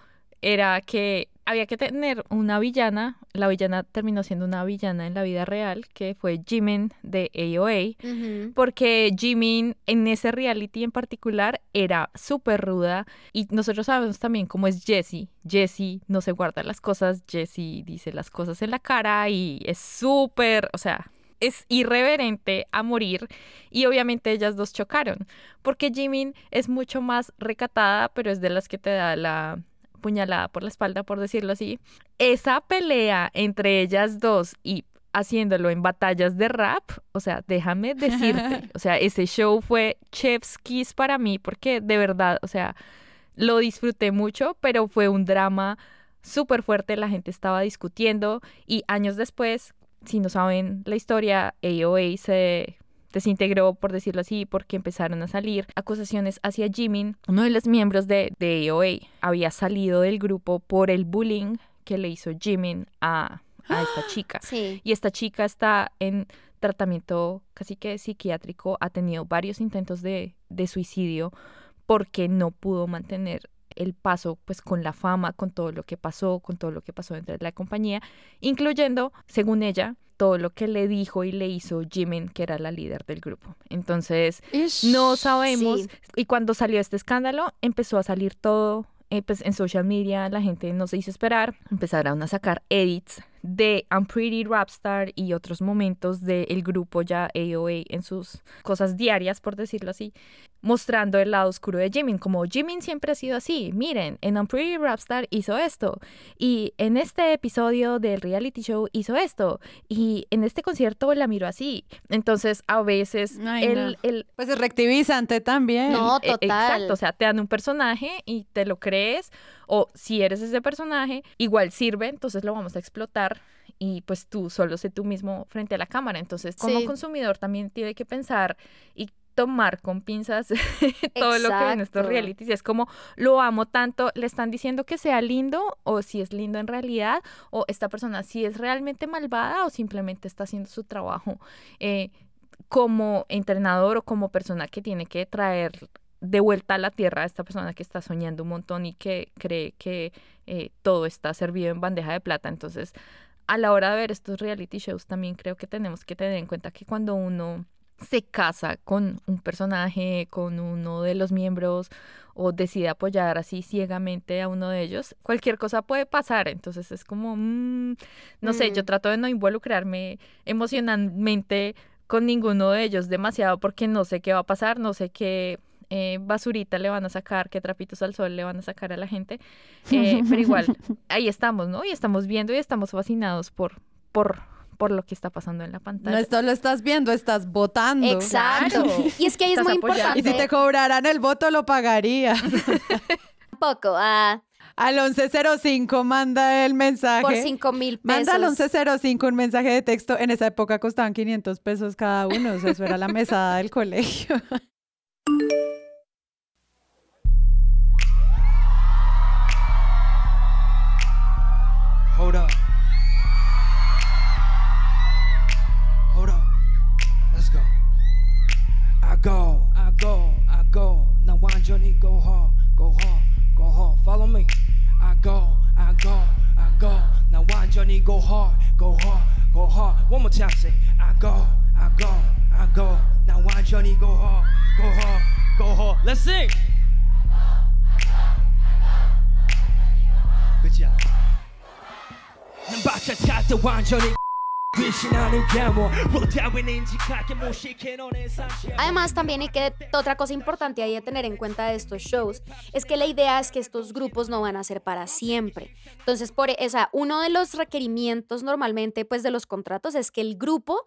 era que había que tener una villana. La villana terminó siendo una villana en la vida real, que fue Jimin de AOA, porque Jimin en ese reality en particular era súper ruda y nosotros sabemos también cómo es Jessie. Jessie no se guarda las cosas, Jessie dice las cosas en la cara y es súper, o sea, es irreverente a morir y obviamente ellas dos chocaron porque Jimin es mucho más recatada pero es de las que te da la puñalada por la espalda, por decirlo así. Esa pelea entre ellas dos y haciéndolo en batallas de rap, o sea, déjame decirte, [LAUGHS] o sea, ese show fue chef's kiss para mí porque de verdad, o sea, lo disfruté mucho, pero fue un drama súper fuerte, la gente estaba discutiendo y años después, si no saben la historia, AOA se desintegró, por decirlo así, porque empezaron a salir acusaciones hacia Jimin. Uno de los miembros de, de AOA había salido del grupo por el bullying que le hizo Jimin a, a esta [GASPS] chica. Y esta chica está en tratamiento casi que psiquiátrico, ha tenido varios intentos de, de suicidio porque no pudo mantener el paso pues con la fama, con todo lo que pasó, con todo lo que pasó dentro de la compañía, incluyendo, según ella, todo lo que le dijo y le hizo Jimin, que era la líder del grupo. Entonces, no sabemos. Y cuando salió este escándalo, empezó a salir todo eh, pues en social media, la gente no se hizo esperar, empezaron a sacar edits de I'm Pretty Rapstar y otros momentos del grupo ya AOA en sus cosas diarias, por decirlo así, mostrando el lado oscuro de Jimin, como Jimin siempre ha sido así, miren, en I'm Pretty Rapstar hizo esto, y en este episodio del reality show hizo esto, y en este concierto la miro así. Entonces, a veces el, el, Pues es reactivizante también. No, e, total. Exacto, o sea, te dan un personaje y te lo crees, o si eres ese personaje, igual sirve, entonces lo vamos a explotar y pues tú solo sé tú mismo frente a la cámara. Entonces, como consumidor también tiene que pensar y tomar con pinzas [LAUGHS] todo lo que ven estos realities. Es como, lo amo tanto, le están diciendo que sea lindo o si es lindo en realidad o esta persona si es realmente malvada o simplemente está haciendo su trabajo eh, como entrenador o como persona que tiene que traer de vuelta a la tierra a esta persona que está soñando un montón y que cree que eh, todo está servido en bandeja de plata. Entonces, a la hora de ver estos reality shows, también creo que tenemos que tener en cuenta que cuando uno se casa con un personaje, con uno de los miembros o decide apoyar así ciegamente a uno de ellos, cualquier cosa puede pasar. Entonces es como, mm, no sé, yo mm. trato de no involucrarme emocionalmente con ninguno de ellos demasiado porque no sé qué va a pasar, no sé qué eh, basurita le van a sacar, qué trapitos al sol le van a sacar a la gente. Eh, pero igual, [LAUGHS] ahí estamos, ¿no? Y estamos viendo y estamos fascinados por, por, por lo que está pasando en la pantalla. No esto lo estás viendo, estás votando. Exacto. Y es que ahí es muy importante. Y si te cobraran el voto, lo pagaría. [LAUGHS] Poco, ah. Al 1105 manda el mensaje. Por 5 mil pesos. Manda al 1105 un mensaje de texto. En esa época costaban 500 pesos cada uno. O sea, eso era la mesada del colegio. [LAUGHS] John Johnny, go hard, go hard, go hard. Follow me. I go, I go, I go. Now why Johnny go hard, go hard, go hard. One more time, say I go, I go, I go. Now why Johnny go hard, go hard, go hard. Let's sing. Good job. Bacha chat the wine Johnny. Además, también hay que, otra cosa importante ahí a tener en cuenta de estos shows es que la idea es que estos grupos no van a ser para siempre. Entonces, por e, o sea, uno de los requerimientos normalmente pues de los contratos es que el grupo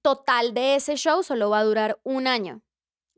total de ese show solo va a durar un año.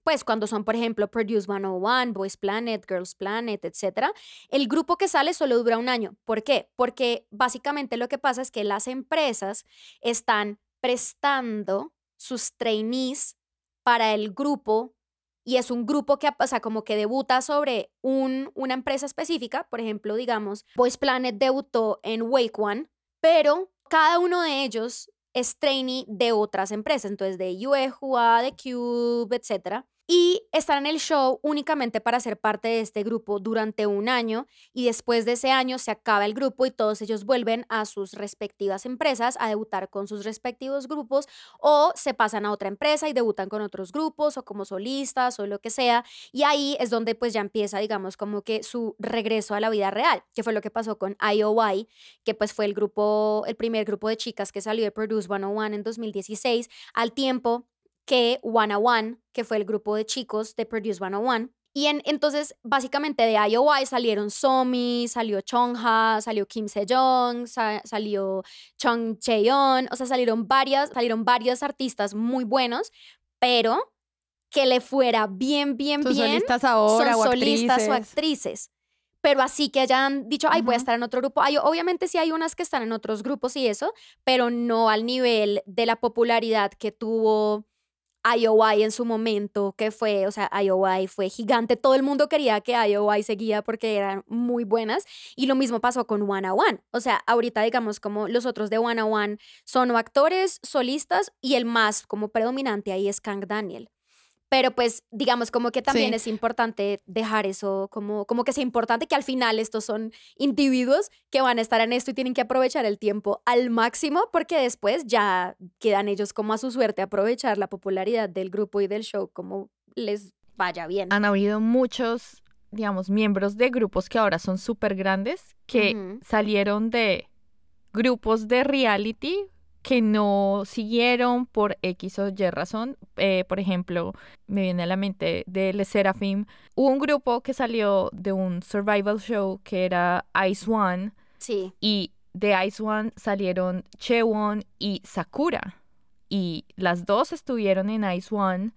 Pues cuando son, por ejemplo, Produce 101, Boys Planet, Girls Planet, etc. El grupo que sale solo dura un año. ¿Por qué? Porque básicamente lo que pasa es que las empresas están prestando sus trainees para el grupo y es un grupo que, o sea, como que debuta sobre un, una empresa específica. Por ejemplo, digamos, Boys Planet debutó en Wake One, pero cada uno de ellos es trainee de otras empresas, entonces de UEJUA, de Cube, etcétera y están en el show únicamente para ser parte de este grupo durante un año y después de ese año se acaba el grupo y todos ellos vuelven a sus respectivas empresas a debutar con sus respectivos grupos o se pasan a otra empresa y debutan con otros grupos o como solistas o lo que sea y ahí es donde pues ya empieza digamos como que su regreso a la vida real que fue lo que pasó con IOI que pues fue el grupo el primer grupo de chicas que salió de Produce 101 en 2016 al tiempo que One One, que fue el grupo de chicos de Produce 101. Y en, entonces, básicamente de IOI salieron Somi, salió Chongha, salió Kim Sejong, sa salió Chong Cheon, o sea, salieron varias, salieron varios artistas muy buenos, pero que le fuera bien, bien, Son bien. solistas ahora son o solistas o actrices. Pero así que hayan dicho, ay, voy a estar en otro grupo. Ay, obviamente sí hay unas que están en otros grupos y eso, pero no al nivel de la popularidad que tuvo IOI en su momento, que fue, o sea, IOI fue gigante. Todo el mundo quería que IOI seguía porque eran muy buenas. Y lo mismo pasó con One One. O sea, ahorita digamos como los otros de One One son actores, solistas y el más como predominante ahí es Kang Daniel. Pero pues digamos como que también Sí. es importante dejar eso como, como que sea importante que al final estos son individuos que van a estar en esto y tienen que aprovechar el tiempo al máximo porque después ya quedan ellos como a su suerte aprovechar la popularidad del grupo y del show como les vaya bien. Han habido muchos, digamos, miembros de grupos que ahora son súper grandes que salieron de grupos de reality que no siguieron por X o Y razón. Eh, por ejemplo, me viene a la mente de Le Seraphim. Hubo un grupo que salió de un survival show que era Ice One Sí. y de Ice One salieron Chewon y Sakura. Y las dos estuvieron en Ice One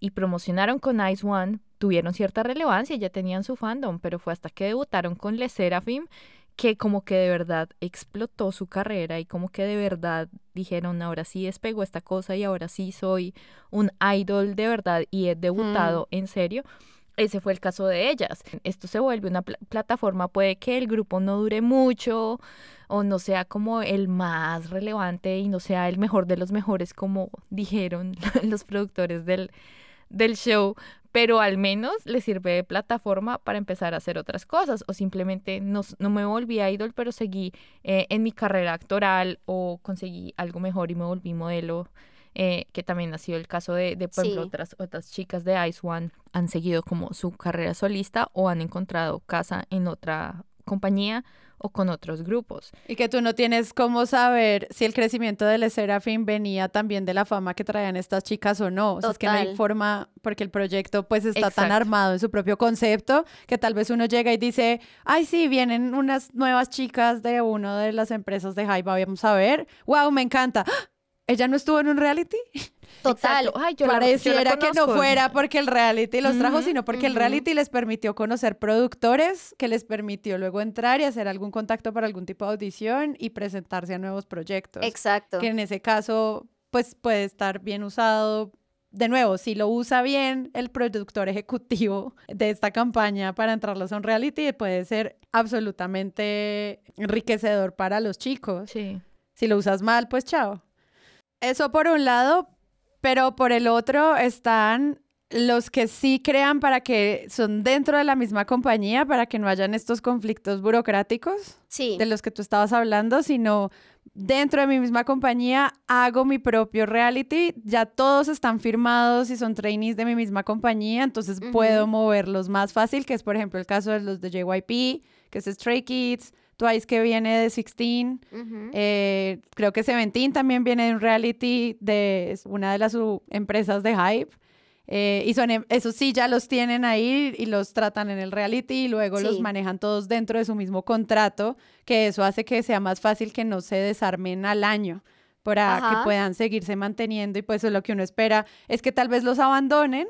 y promocionaron con Ice One, tuvieron cierta relevancia, ya tenían su fandom, pero fue hasta que debutaron con Le Seraphim que como que de verdad explotó su carrera y como que de verdad dijeron, ahora sí despegó esta cosa y ahora sí soy un idol de verdad y he debutado en serio. Ese fue el caso de ellas. Esto se vuelve una pla- plataforma, puede que el grupo no dure mucho o no sea como el más relevante y no sea el mejor de los mejores como dijeron [LAUGHS] los productores del, del show, pero al menos le sirve de plataforma para empezar a hacer otras cosas o simplemente no, no me volví idol, pero seguí eh, en mi carrera actoral o conseguí algo mejor y me volví modelo. eh, que también ha sido el caso de, de por ejemplo, Sí. otras, otras chicas de Ice One han seguido como su carrera solista o han encontrado casa en otra compañía o con otros grupos. Y que tú no tienes cómo saber si el crecimiento de Le Serafin venía también de la fama que traían estas chicas o no. O sea, es que no hay forma, porque el proyecto pues está tan armado en su propio concepto, que tal vez uno llega y dice, ay sí, vienen unas nuevas chicas de una de las empresas de Hype, vamos a ver. Wow, me encanta. ¡Ah! ¿Ella no estuvo en un reality? [LAUGHS] Total. Ay, yo la- yo la Pareciera que no fuera porque el reality los trajo, sino porque el reality les permitió conocer productores, que les permitió luego entrar y hacer algún contacto para algún tipo de audición y presentarse a nuevos proyectos. Exacto. Que en ese caso, pues puede estar bien usado. De nuevo, si lo usa bien el productor ejecutivo de esta campaña para entrarlos a un reality, puede ser absolutamente enriquecedor para los chicos. Sí. Si lo usas mal, pues chao. Eso por un lado, pero por el otro están los que sí crean para que son dentro de la misma compañía, para que no hayan estos conflictos burocráticos Sí. de los que tú estabas hablando, sino dentro de mi misma compañía hago mi propio reality, ya todos están firmados y son trainees de mi misma compañía, entonces puedo moverlos más fácil, que es por ejemplo el caso de los de JYP, que es Stray Kids, Twice que viene de 16, eh, creo que Seventeen también viene de un reality de una de las empresas de Hype. Eh, y son, em, eso sí, ya los tienen ahí y los tratan en el reality y luego los manejan todos dentro de su mismo contrato, que eso hace que sea más fácil que no se desarmen al año para que puedan seguirse manteniendo y pues lo que uno espera. Es que tal vez los abandonen,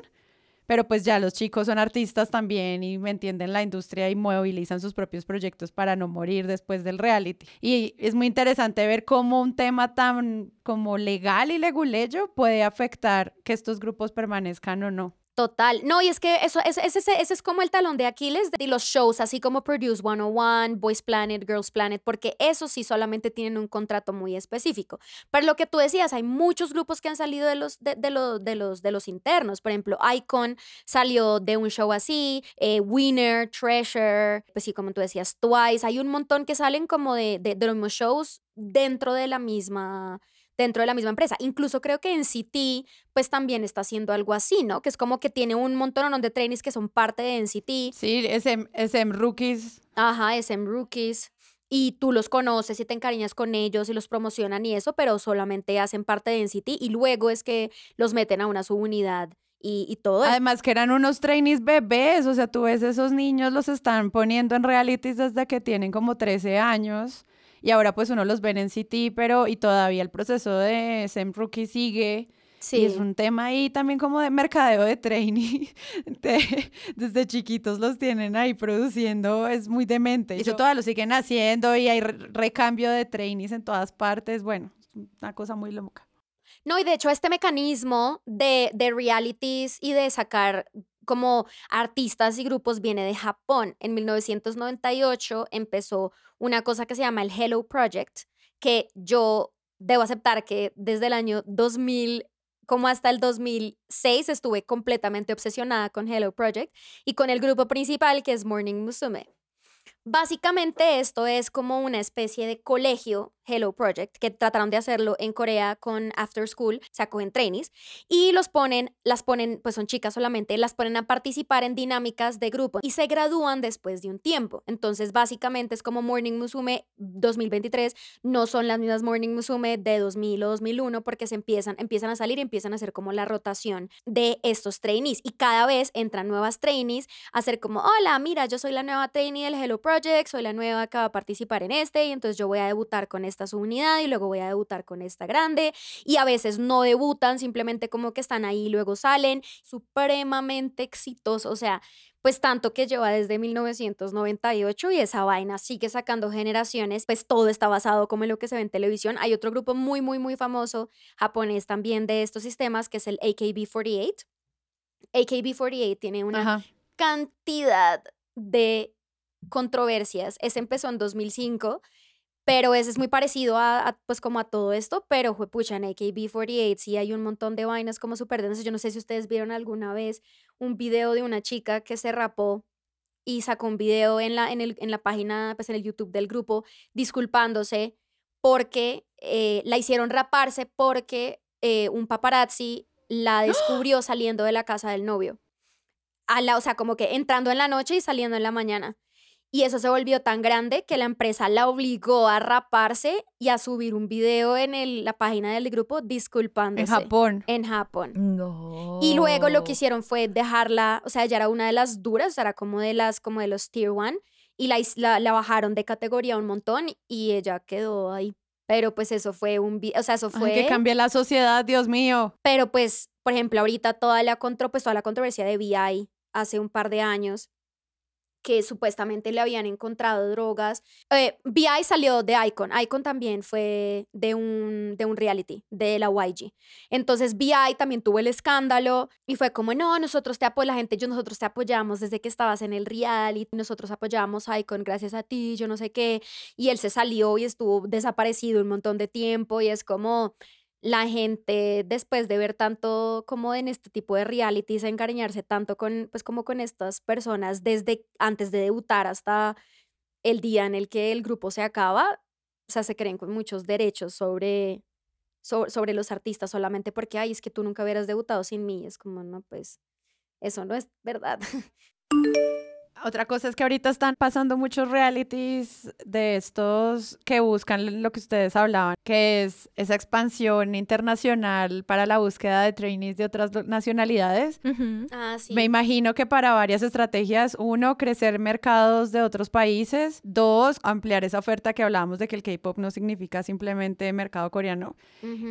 pero pues ya los chicos son artistas también y me entienden la industria y movilizan sus propios proyectos para no morir después del reality. Y es muy interesante ver cómo un tema tan como legal y leguleyo puede afectar que estos grupos permanezcan o no. Total. No, y es que eso, ese, ese, es como el talón de Aquiles de los shows, así como Produce 101, Boys Planet, Girls Planet, porque esos sí solamente tienen un contrato muy específico. Pero lo que tú decías, hay muchos grupos que han salido de los, de, de, de los, de los internos. Por ejemplo, Icon salió de un show así, eh, Winner, Treasure, pues sí, como tú decías, Twice. Hay un montón que salen como de, de, los shows dentro de la misma dentro de la misma empresa. Incluso creo que en NCT pues también está haciendo algo así, ¿no? Que es como que tiene un montón de trainees que son parte de NCT. Sí, SM, SM Rookies. Ajá, SM Rookies. Y tú los conoces y te encariñas con ellos y los promocionan y eso, pero solamente hacen parte de NCT y luego es que los meten a una subunidad y, y, todo Además que eran unos trainees bebés, o sea, tú ves esos niños los están poniendo en realities desde que tienen como 13 años y ahora pues uno los ve en City, pero y todavía el proceso de SEM Rookie sigue. Sí. Y es un tema ahí también como de mercadeo de training. [LAUGHS] desde chiquitos los tienen ahí produciendo, es muy demente. Y eso todavía lo siguen haciendo y hay recambio de trainees en todas partes. Bueno, es una cosa muy loca. No, y de hecho este mecanismo de, de realities y de sacar como artistas y grupos viene de Japón. En 1998 empezó una cosa que se llama el Hello Project, que yo debo aceptar que desde el año 2000 como hasta el 2006 estuve completamente obsesionada con Hello Project y con el grupo principal que es Morning Musume. Básicamente esto es como una especie de colegio Hello Project, que trataron de hacerlo en Corea con After School, se acogen trainees, y los ponen, las ponen, pues son chicas solamente, las ponen a participar en dinámicas de grupo y se gradúan después de un tiempo. Entonces, básicamente es como Morning Musume 2023, no son las mismas Morning Musume de 2000 o 2001 porque se empiezan, empiezan a salir y empiezan a hacer como la rotación de estos trainees y cada vez entran nuevas trainees a hacer como, hola, mira, yo soy la nueva trainee del Hello Project, soy la nueva que va a participar en este y entonces yo voy a debutar con esta subunidad y luego voy a debutar con esta grande y a veces no debutan, simplemente como que están ahí y luego salen, supremamente exitosos, o sea, pues tanto que lleva desde 1998 y esa vaina sigue sacando generaciones, pues todo está basado como en lo que se ve en televisión. Hay otro grupo muy, muy, muy famoso japonés también de estos sistemas que es el AKB48. AKB48 tiene una cantidad de controversias. Ese empezó en 2005 pero ese es muy parecido a, pues como a todo esto, pero fue pucha, en AKB48 sí hay un montón de vainas como súper densas. Yo no sé si ustedes vieron alguna vez un video de una chica que se rapó y sacó un video en la, en el, en la página, pues en el YouTube del grupo, disculpándose porque eh, la hicieron raparse porque eh, un paparazzi la [GASPS] descubrió saliendo de la casa del novio. A la, o sea, como que entrando en la noche y saliendo en la mañana. Y eso se volvió tan grande que la empresa la obligó a raparse y a subir un video en la página del grupo disculpándose. En Japón. En Japón. No. Y luego lo que hicieron fue dejarla, o sea, ella era una de las duras, era como de las, como de los tier one, y la, la, bajaron de categoría un montón y ella quedó ahí. Pero pues eso fue un, o sea, eso fue... que cambie la sociedad, Dios mío. Pero pues, por ejemplo, ahorita toda la, contro, pues, toda la controversia de VI hace un par de años que supuestamente le habían encontrado drogas. Eh, BI salió de Icon. Icon también fue de un, de un reality, de la YG. Entonces BI también tuvo el escándalo y fue como, no, nosotros te apoyamos, la gente, yo, nosotros te apoyamos desde que estabas en el reality, nosotros apoyamos Icon gracias a ti, yo no sé qué. Y él se salió y estuvo desaparecido un montón de tiempo y es como, la gente después de ver tanto como en este tipo de realities, encariñarse tanto con, pues como con estas personas desde antes de debutar hasta el día en el que el grupo se acaba, o sea, se creen con muchos derechos sobre, sobre, los artistas solamente porque, ay, es que tú nunca hubieras debutado sin mí. Es como, no, pues, eso no es verdad. [LAUGHS] Otra cosa es que ahorita están pasando muchos realities de estos que buscan lo que ustedes hablaban, que es esa expansión internacional para la búsqueda de trainees de otras nacionalidades. ah, sí. Me imagino que para varias estrategias, uno, crecer mercados de otros países, dos, ampliar esa oferta que hablábamos de que el K-Pop no significa simplemente mercado coreano,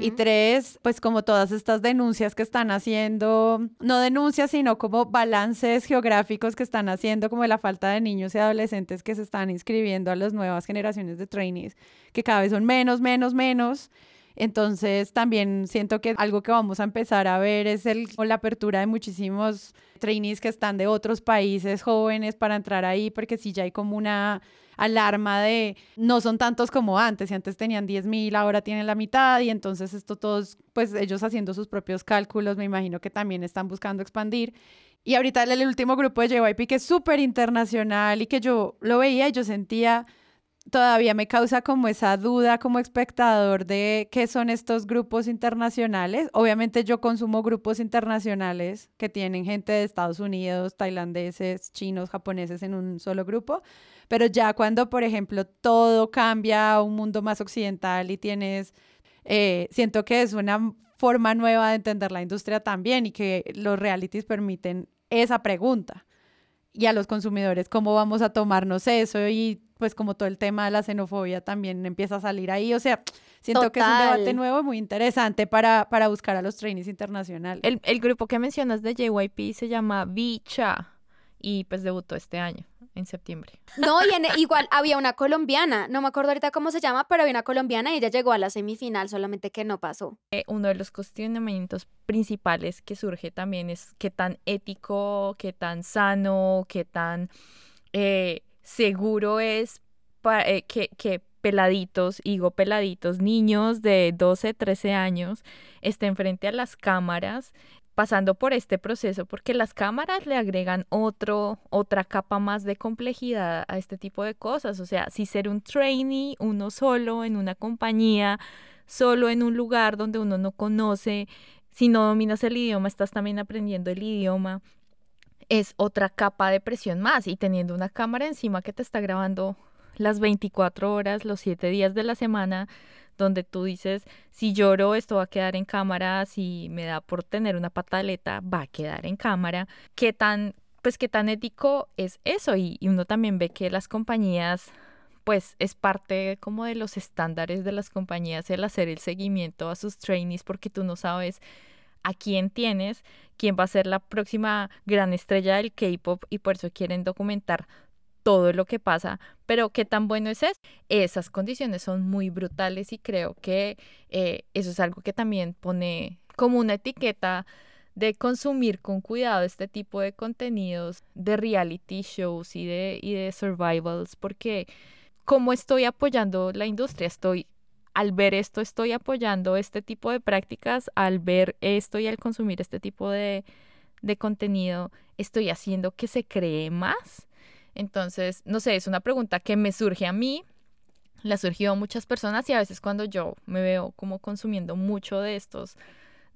y tres, pues como todas estas denuncias que están haciendo, no denuncias, sino como balances geográficos que están haciendo como de la falta de niños y adolescentes que se están inscribiendo a las nuevas generaciones de trainees, que cada vez son menos, menos, menos. Entonces también siento que algo que vamos a empezar a ver es el, la apertura de muchísimos trainees que están de otros países jóvenes para entrar ahí, porque si ya hay como una alarma de no son tantos como antes, y antes tenían 10 mil, ahora tienen la mitad, y entonces esto todos, pues ellos haciendo sus propios cálculos, me imagino que también están buscando expandir. Y ahorita el último grupo de JYP que es súper internacional y que yo lo veía y yo sentía, todavía me causa como esa duda como espectador de qué son estos grupos internacionales. Obviamente yo consumo grupos internacionales que tienen gente de Estados Unidos, tailandeses, chinos, japoneses en un solo grupo, pero ya cuando, por ejemplo, todo cambia a un mundo más occidental y tienes, eh, siento que es una forma nueva de entender la industria también y que los realities permiten esa pregunta. Y a los consumidores, ¿cómo vamos a tomarnos eso? Y pues como todo el tema de la xenofobia también empieza a salir ahí. O sea, siento que es un debate nuevo muy interesante para, para buscar a los trainees internacionales. El, el grupo que mencionas de JYP se llama Vicha y pues debutó este año en septiembre. No, y en, igual había una colombiana, no me acuerdo ahorita cómo se llama, pero había una colombiana y ella llegó a la semifinal, solamente que no pasó. Eh, uno de los cuestionamientos principales que surge también es qué tan ético, qué tan sano, qué tan eh, seguro es para, eh, que, que peladitos, digo peladitos, niños de 12, 13 años estén frente a las cámaras pasando por este proceso porque las cámaras le agregan otro, otra capa más de complejidad a este tipo de cosas. O sea, si ser un trainee, uno solo en una compañía, solo en un lugar donde uno no conoce, si no dominas el idioma, estás también aprendiendo el idioma, es otra capa de presión más y teniendo una cámara encima que te está grabando las 24 horas, los 7 días de la semana, donde tú dices, si lloro, esto va a quedar en cámara, si me da por tener una pataleta, va a quedar en cámara. ¿Qué tan, pues, qué tan ético es eso? Y, y uno también ve que las compañías pues es parte como de los estándares de las compañías el hacer el seguimiento a sus trainees porque tú no sabes a quién tienes, quién va a ser la próxima gran estrella del K-pop y por eso quieren documentar todo lo que pasa, pero qué tan bueno es eso. Esas condiciones son muy brutales y creo que eh, eso es algo que también pone como una etiqueta de consumir con cuidado este tipo de contenidos de reality shows y de, y de survivals, porque como estoy apoyando la industria, estoy al ver esto, estoy apoyando este tipo de prácticas, al ver esto y al consumir este tipo de, de contenido, estoy haciendo que se cree más entonces, no sé, es una pregunta que me surge a mí, la surgió a muchas personas y a veces cuando yo me veo como consumiendo mucho de estos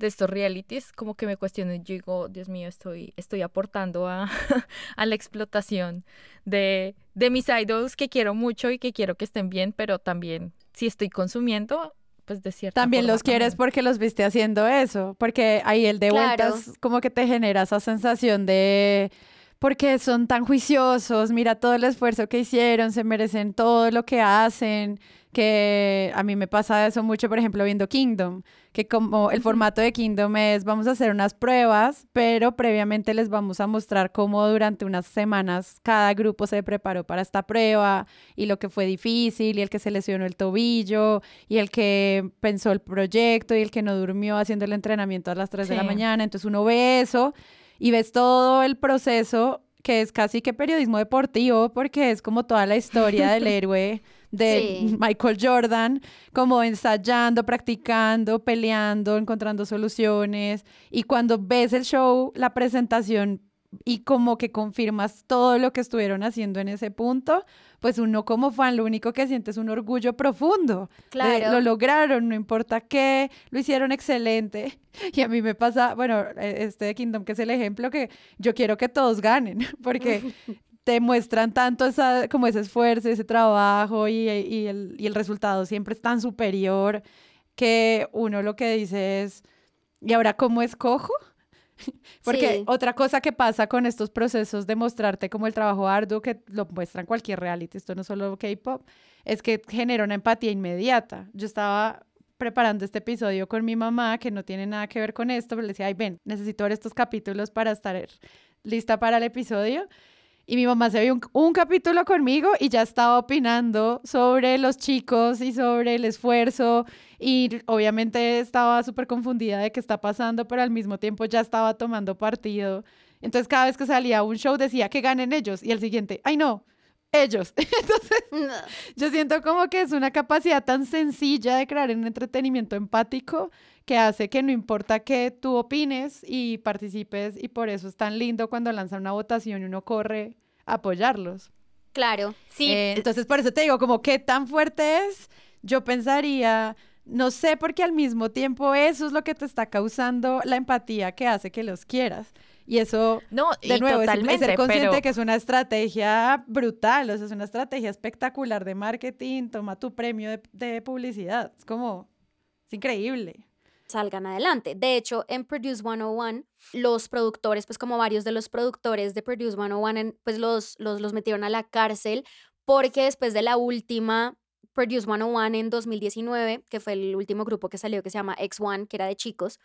de estos realities, como que me cuestiono, yo digo, Dios mío, estoy, estoy aportando a, [LAUGHS] a la explotación de, de mis idols que quiero mucho y que quiero que estén bien, pero también si estoy consumiendo, pues de cierta También los quieres porque los viste haciendo eso, porque ahí el de vueltas como que te genera esa sensación de porque son tan juiciosos, mira todo el esfuerzo que hicieron, se merecen todo lo que hacen, que a mí me pasa eso mucho, por ejemplo, viendo Kingdom, que como el formato de Kingdom es, vamos a hacer unas pruebas, pero previamente les vamos a mostrar cómo durante unas semanas cada grupo se preparó para esta prueba y lo que fue difícil y el que se lesionó el tobillo y el que pensó el proyecto y el que no durmió haciendo el entrenamiento a las 3 de la mañana, entonces uno ve eso y ves todo el proceso que es casi que periodismo deportivo porque es como toda la historia del [LAUGHS] héroe de Michael Jordan, como ensayando, practicando, peleando, encontrando soluciones. Y cuando ves el show, la presentación y como que confirmas todo lo que estuvieron haciendo en ese punto, pues uno como fan lo único que siente es un orgullo profundo. Claro. lo lograron, no importa qué, lo hicieron excelente. [LAUGHS] Y a mí me pasa, bueno, e, este de Kingdom que es el ejemplo que yo quiero que todos ganen, [LAUGHS] porque [LAUGHS] te muestran tanto esa, como ese esfuerzo, ese trabajo y, y, el, y el resultado siempre es tan superior que uno lo que dice es, ¿y ahora cómo escojo? [LAUGHS] Porque Sí. otra cosa que pasa con estos procesos de mostrarte como el trabajo arduo que lo muestran cualquier reality, esto no solo K-pop, es que genera una empatía inmediata. Yo estaba preparando este episodio con mi mamá, que no tiene nada que ver con esto, pero le decía, ay, ven, necesito ver estos capítulos para estar lista para el episodio. Y mi mamá se vio un, un capítulo conmigo y ya estaba opinando sobre los chicos y sobre el esfuerzo y obviamente estaba súper confundida de qué está pasando, pero al mismo tiempo ya estaba tomando partido. Entonces cada vez que salía un show decía que ganen ellos y el siguiente, ay no, ellos. [LAUGHS] Entonces yo siento como que es una capacidad tan sencilla de crear un entretenimiento empático que hace que no importa que tú opines y participes y por eso es tan lindo cuando lanzan una votación y uno corre apoyarlos. Claro. Sí, Eh, entonces, por eso te digo, como qué tan fuerte es, yo pensaría, no sé, porque al mismo tiempo eso es lo que te está causando la empatía que hace que los quieras. Y eso, no, de y nuevo, es- ser consciente pero- que es una estrategia brutal, o sea, es una estrategia espectacular de marketing, toma tu premio de, de publicidad. Es como, es increíble. Salgan adelante. De hecho, en Produce 101, los productores, pues como varios de los productores de Produce 101, en- pues los, los, los metieron a la cárcel porque después de la última Produce 101 en 2019, que fue el último grupo que salió que se llama X1, que era de chicos,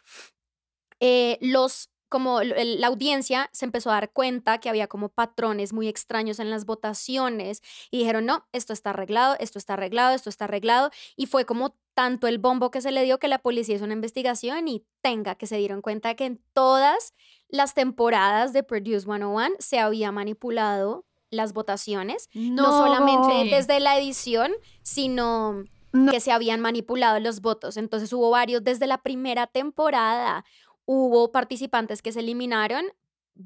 eh, los como la audiencia se empezó a dar cuenta que había como patrones muy extraños en las votaciones y dijeron, no, esto está arreglado, esto está arreglado, esto está arreglado. Y fue como tanto el bombo que se le dio que la policía hizo una investigación y tenga que se dieron cuenta que en todas las temporadas de Produce 101 se había manipulado las votaciones, no, solamente desde la edición, sino No. que se habían manipulado los votos. Entonces hubo varios desde la primera temporada. Hubo participantes que se eliminaron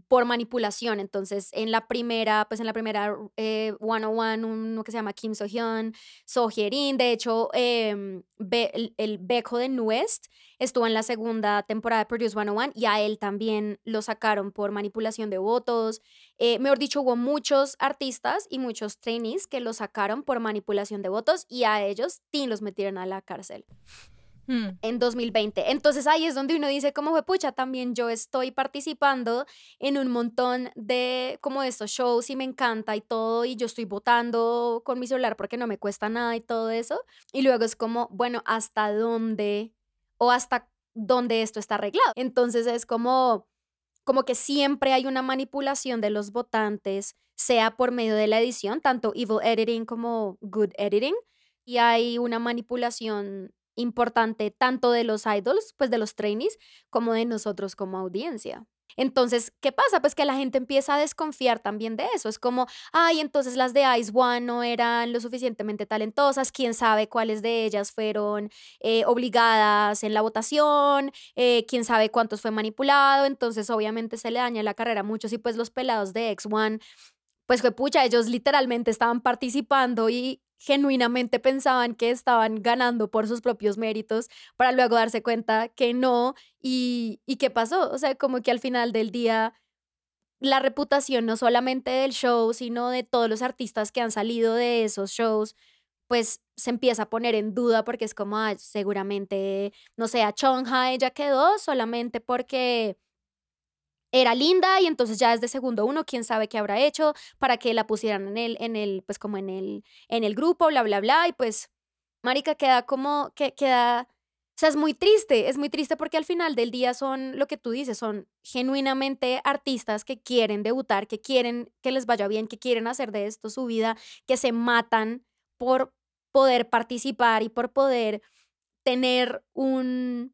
por manipulación. Entonces, en la primera, pues en la primera eh, 101, uno que se llama Kim So-hyun, So Hye-rin, de hecho, em, el, el Bejo de Nuest estuvo en la segunda temporada de Produce 101 y a él también lo sacaron por manipulación de votos. Eh, mejor dicho, hubo muchos artistas y muchos trainees que lo sacaron por manipulación de votos y a ellos sí los metieron a la cárcel Hmm. en 2020. Entonces ahí es donde uno dice, como fue pucha, también yo estoy participando en un montón de como de estos shows y me encanta y todo y yo estoy votando con mi celular porque no me cuesta nada y todo eso. Y luego es como, bueno, ¿hasta dónde o hasta dónde esto está arreglado? Entonces es como como que siempre hay una manipulación de los votantes, sea por medio de la edición, tanto evil editing como good editing, y hay una manipulación importante tanto de los idols, pues de los trainees, como de nosotros como audiencia. Entonces, ¿qué pasa? Pues que la gente empieza a desconfiar también de eso. Es como, ay, entonces las de Ice One no eran lo suficientemente talentosas, quién sabe cuáles de ellas fueron eh, obligadas en la votación, eh, quién sabe cuántos fue manipulado, entonces obviamente se le daña la carrera a muchos y pues los pelados de X1, pues fue pucha, ellos literalmente estaban participando y genuinamente pensaban que estaban ganando por sus propios méritos para luego darse cuenta que no y, y qué pasó, o sea, como que al final del día la reputación no solamente del show, sino de todos los artistas que han salido de esos shows, pues se empieza a poner en duda porque es como, "Ay, seguramente, no sé, a Chongha ella quedó solamente porque era linda y entonces ya desde segundo uno, quién sabe qué habrá hecho para que la pusieran en el, en el, pues como en el, en el grupo, bla, bla, bla, y pues, marica, queda como, que queda, o sea, es muy triste, es muy triste porque al final del día son lo que tú dices, son genuinamente artistas que quieren debutar, que quieren que les vaya bien, que quieren hacer de esto su vida, que se matan por poder participar y por poder tener un,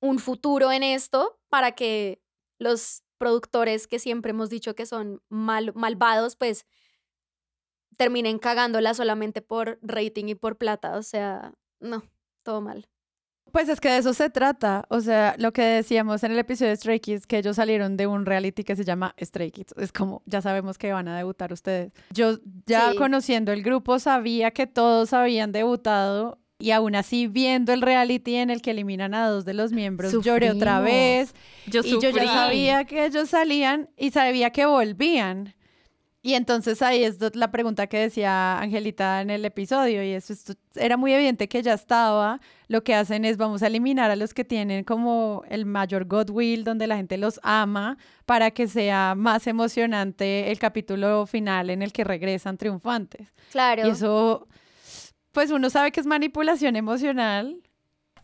un futuro en esto para que los productores que siempre hemos dicho que son mal, malvados, pues terminen cagándola solamente por rating y por plata. O sea, no, todo mal. Pues es que de eso se trata. O sea, lo que decíamos en el episodio de Stray Kids, que ellos salieron de un reality que se llama Stray Kids. Es como, ya sabemos que van a debutar ustedes. Yo ya Sí. conociendo el grupo sabía que todos habían debutado y aún así viendo el reality en el que eliminan a dos de los miembros, lloré otra Sufrimos. vez. Yo y yo ya sufrí. sabía que ellos salían y sabía que volvían. Y entonces ahí es la pregunta que decía Angelita en el episodio, y eso esto- era muy evidente que ya estaba. Lo que hacen es vamos a eliminar a los que tienen como el mayor goodwill, donde la gente los ama, para que sea más emocionante el capítulo final en el que regresan triunfantes. Claro. Y eso, pues uno sabe que es manipulación emocional.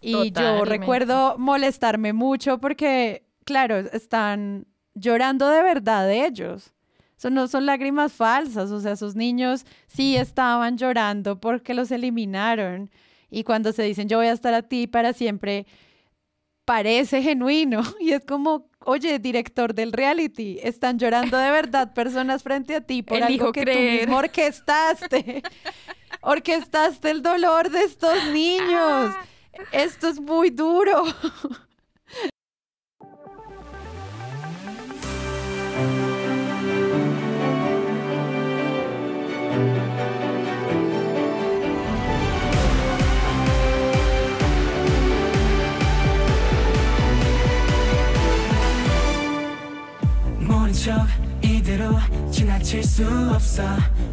Y yo recuerdo molestarme mucho porque, claro, están llorando de verdad ellos. Eso no son lágrimas falsas, o sea, esos niños sí estaban llorando porque los eliminaron. Y cuando se dicen yo voy a estar a ti para siempre, parece genuino. [LAUGHS] Y es como, oye, director del reality, están llorando de verdad personas frente a ti por Elijo algo que tú creer. mismo orquestaste. [LAUGHS] orquestaste el dolor de estos niños. Esto es muy duro. 모른 척 이대로 지나칠 수 없어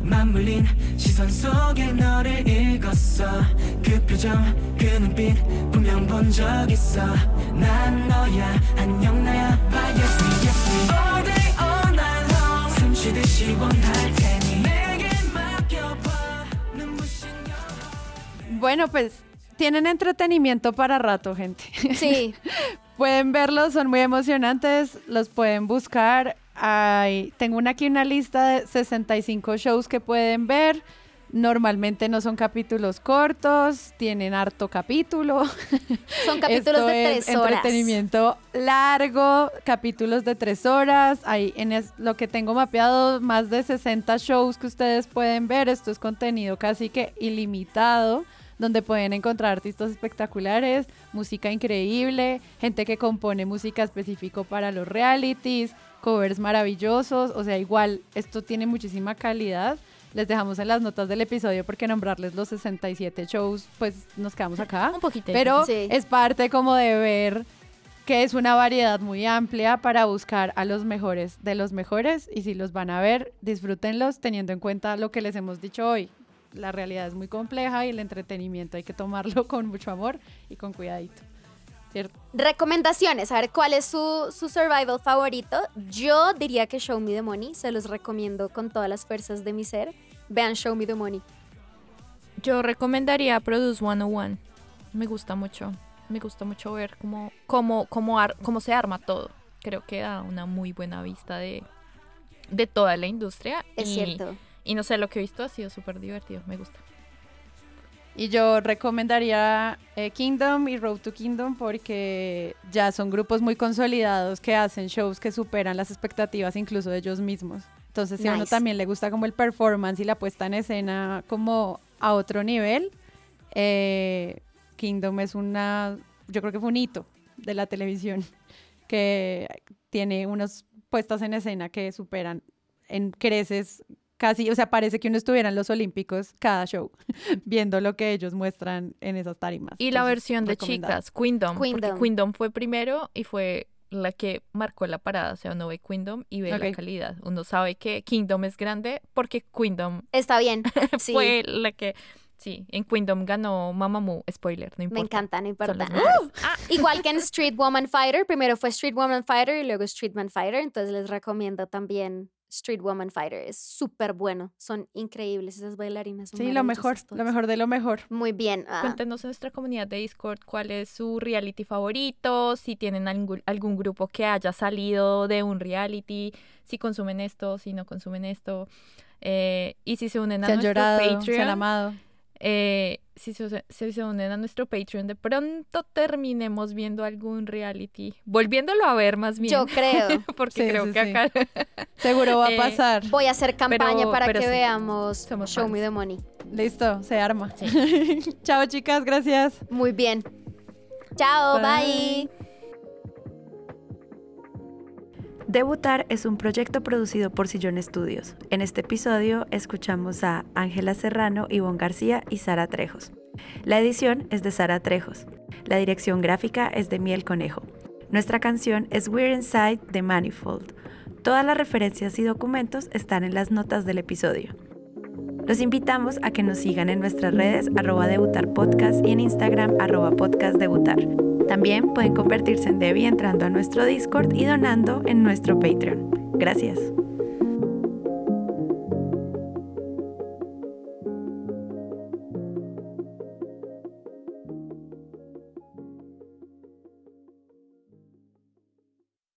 맞물린 시선 속에 너를 읽었어 그 표정 그 눈빛 분명 본 적 있어 난 너야 안녕 나야 Bye yes me yes me All day all night long 숨 쉬듯이 원할 테니 내게 맡겨봐 눈부신 영혼 Bueno, pues tienen entretenimiento para rato, gente. Sí. [LAUGHS] Pueden verlos, son muy emocionantes, los pueden buscar. Hay, tengo una- aquí una lista de 65 shows que pueden ver. Normalmente no son capítulos cortos, tienen harto capítulo. [LAUGHS] Son capítulos Esto de es tres horas. Entretenimiento largo, capítulos de tres horas. Hay en es- lo que tengo mapeado más de 60 shows que ustedes pueden ver. Esto es contenido casi que ilimitado, donde pueden encontrar artistas espectaculares, música increíble, gente que compone música específico para los realities, covers maravillosos. O sea, igual esto tiene muchísima calidad. Les dejamos en las notas del episodio porque nombrarles los 67 shows, pues nos quedamos acá. Un poquito. Pero Sí. es parte como de ver que es una variedad muy amplia para buscar a los mejores de los mejores y si los van a ver, disfrútenlos teniendo en cuenta lo que les hemos dicho hoy. La realidad es muy compleja y el entretenimiento hay que tomarlo [LAUGHS] con mucho amor y con cuidadito. ¿Cierto? Recomendaciones, a ver cuál es su, su survival favorito. Yo diría que Show Me the Money, se los recomiendo con todas las fuerzas de mi ser. Vean Show Me the Money. Yo recomendaría Produce 101. Me gusta mucho. Me gusta mucho ver cómo, cómo, cómo, ar- cómo se arma todo. Creo que da una muy buena vista de, de toda la industria. Es y, cierto. Y no sé, lo que he visto ha sido súper divertido. Me gusta. Y yo recomendaría eh, Kingdom y Road to Kingdom porque ya son grupos muy consolidados que hacen shows que superan las expectativas incluso de ellos mismos. Entonces, si a uno también le gusta como el performance y la puesta en escena como a otro nivel, eh, Kingdom es una, yo creo que fue un hito de la televisión [LAUGHS] que tiene unas puestas en escena que superan en creces casi, o sea, parece que uno estuviera en los Olímpicos cada show, [LAUGHS] viendo lo que ellos muestran en esas tarimas. Y la Entonces, versión de chicas, Queendom. Queendom. Porque Queendom fue primero y fue la que marcó la parada. O sea, uno ve Queendom y ve la calidad. Uno sabe que Kingdom es grande porque Queendom Está bien. [LAUGHS] Sí, fue la que... Sí, en Queendom ganó Mamamoo. Spoiler, no me importa. encanta, no importa. [LAUGHS] Ah, igual que en Street Woman Fighter, primero fue Street Woman Fighter y luego Street Man Fighter, entonces les recomiendo también Street Woman Fighter, es súper bueno, son increíbles esas bailarinas. son Sí, lo mejor, lo mejor de lo mejor. Muy bien. ah, Cuéntenos en nuestra comunidad de Discord cuál es su reality favorito, si tienen algún, algún grupo que haya salido de un reality, si consumen esto, si no consumen esto, eh, y si se unen a Se han nuestro llorado, se han Patreon. amado. eh, si se, si se unen a nuestro Patreon, de pronto terminemos viendo algún reality, volviéndolo a ver más bien. yo creo. [LAUGHS] porque Sí, creo sí, que sí. acá [LAUGHS] Seguro va a Eh, pasar. Voy a hacer campaña Pero- para pero que sí, veamos somos Show Me the Money. Listo, se arma. [LAUGHS] Chao, chicas, gracias. Muy bien. Chao, bye. Debutar es un proyecto producido por Sillón Estudios. En este episodio escuchamos a Ángela Serrano, Ivonne García y Sara Trejos. La edición es de Sara Trejos. La dirección gráfica es de Miel Conejo. Nuestra canción es We're Inside de Manifold. Todas las referencias y documentos están en las notas del episodio. Los invitamos a que nos sigan en nuestras redes arroba debutar y en Instagram arroba podcast debutar. También pueden convertirse en Debbie entrando a nuestro Discord y donando en nuestro Patreon. Gracias.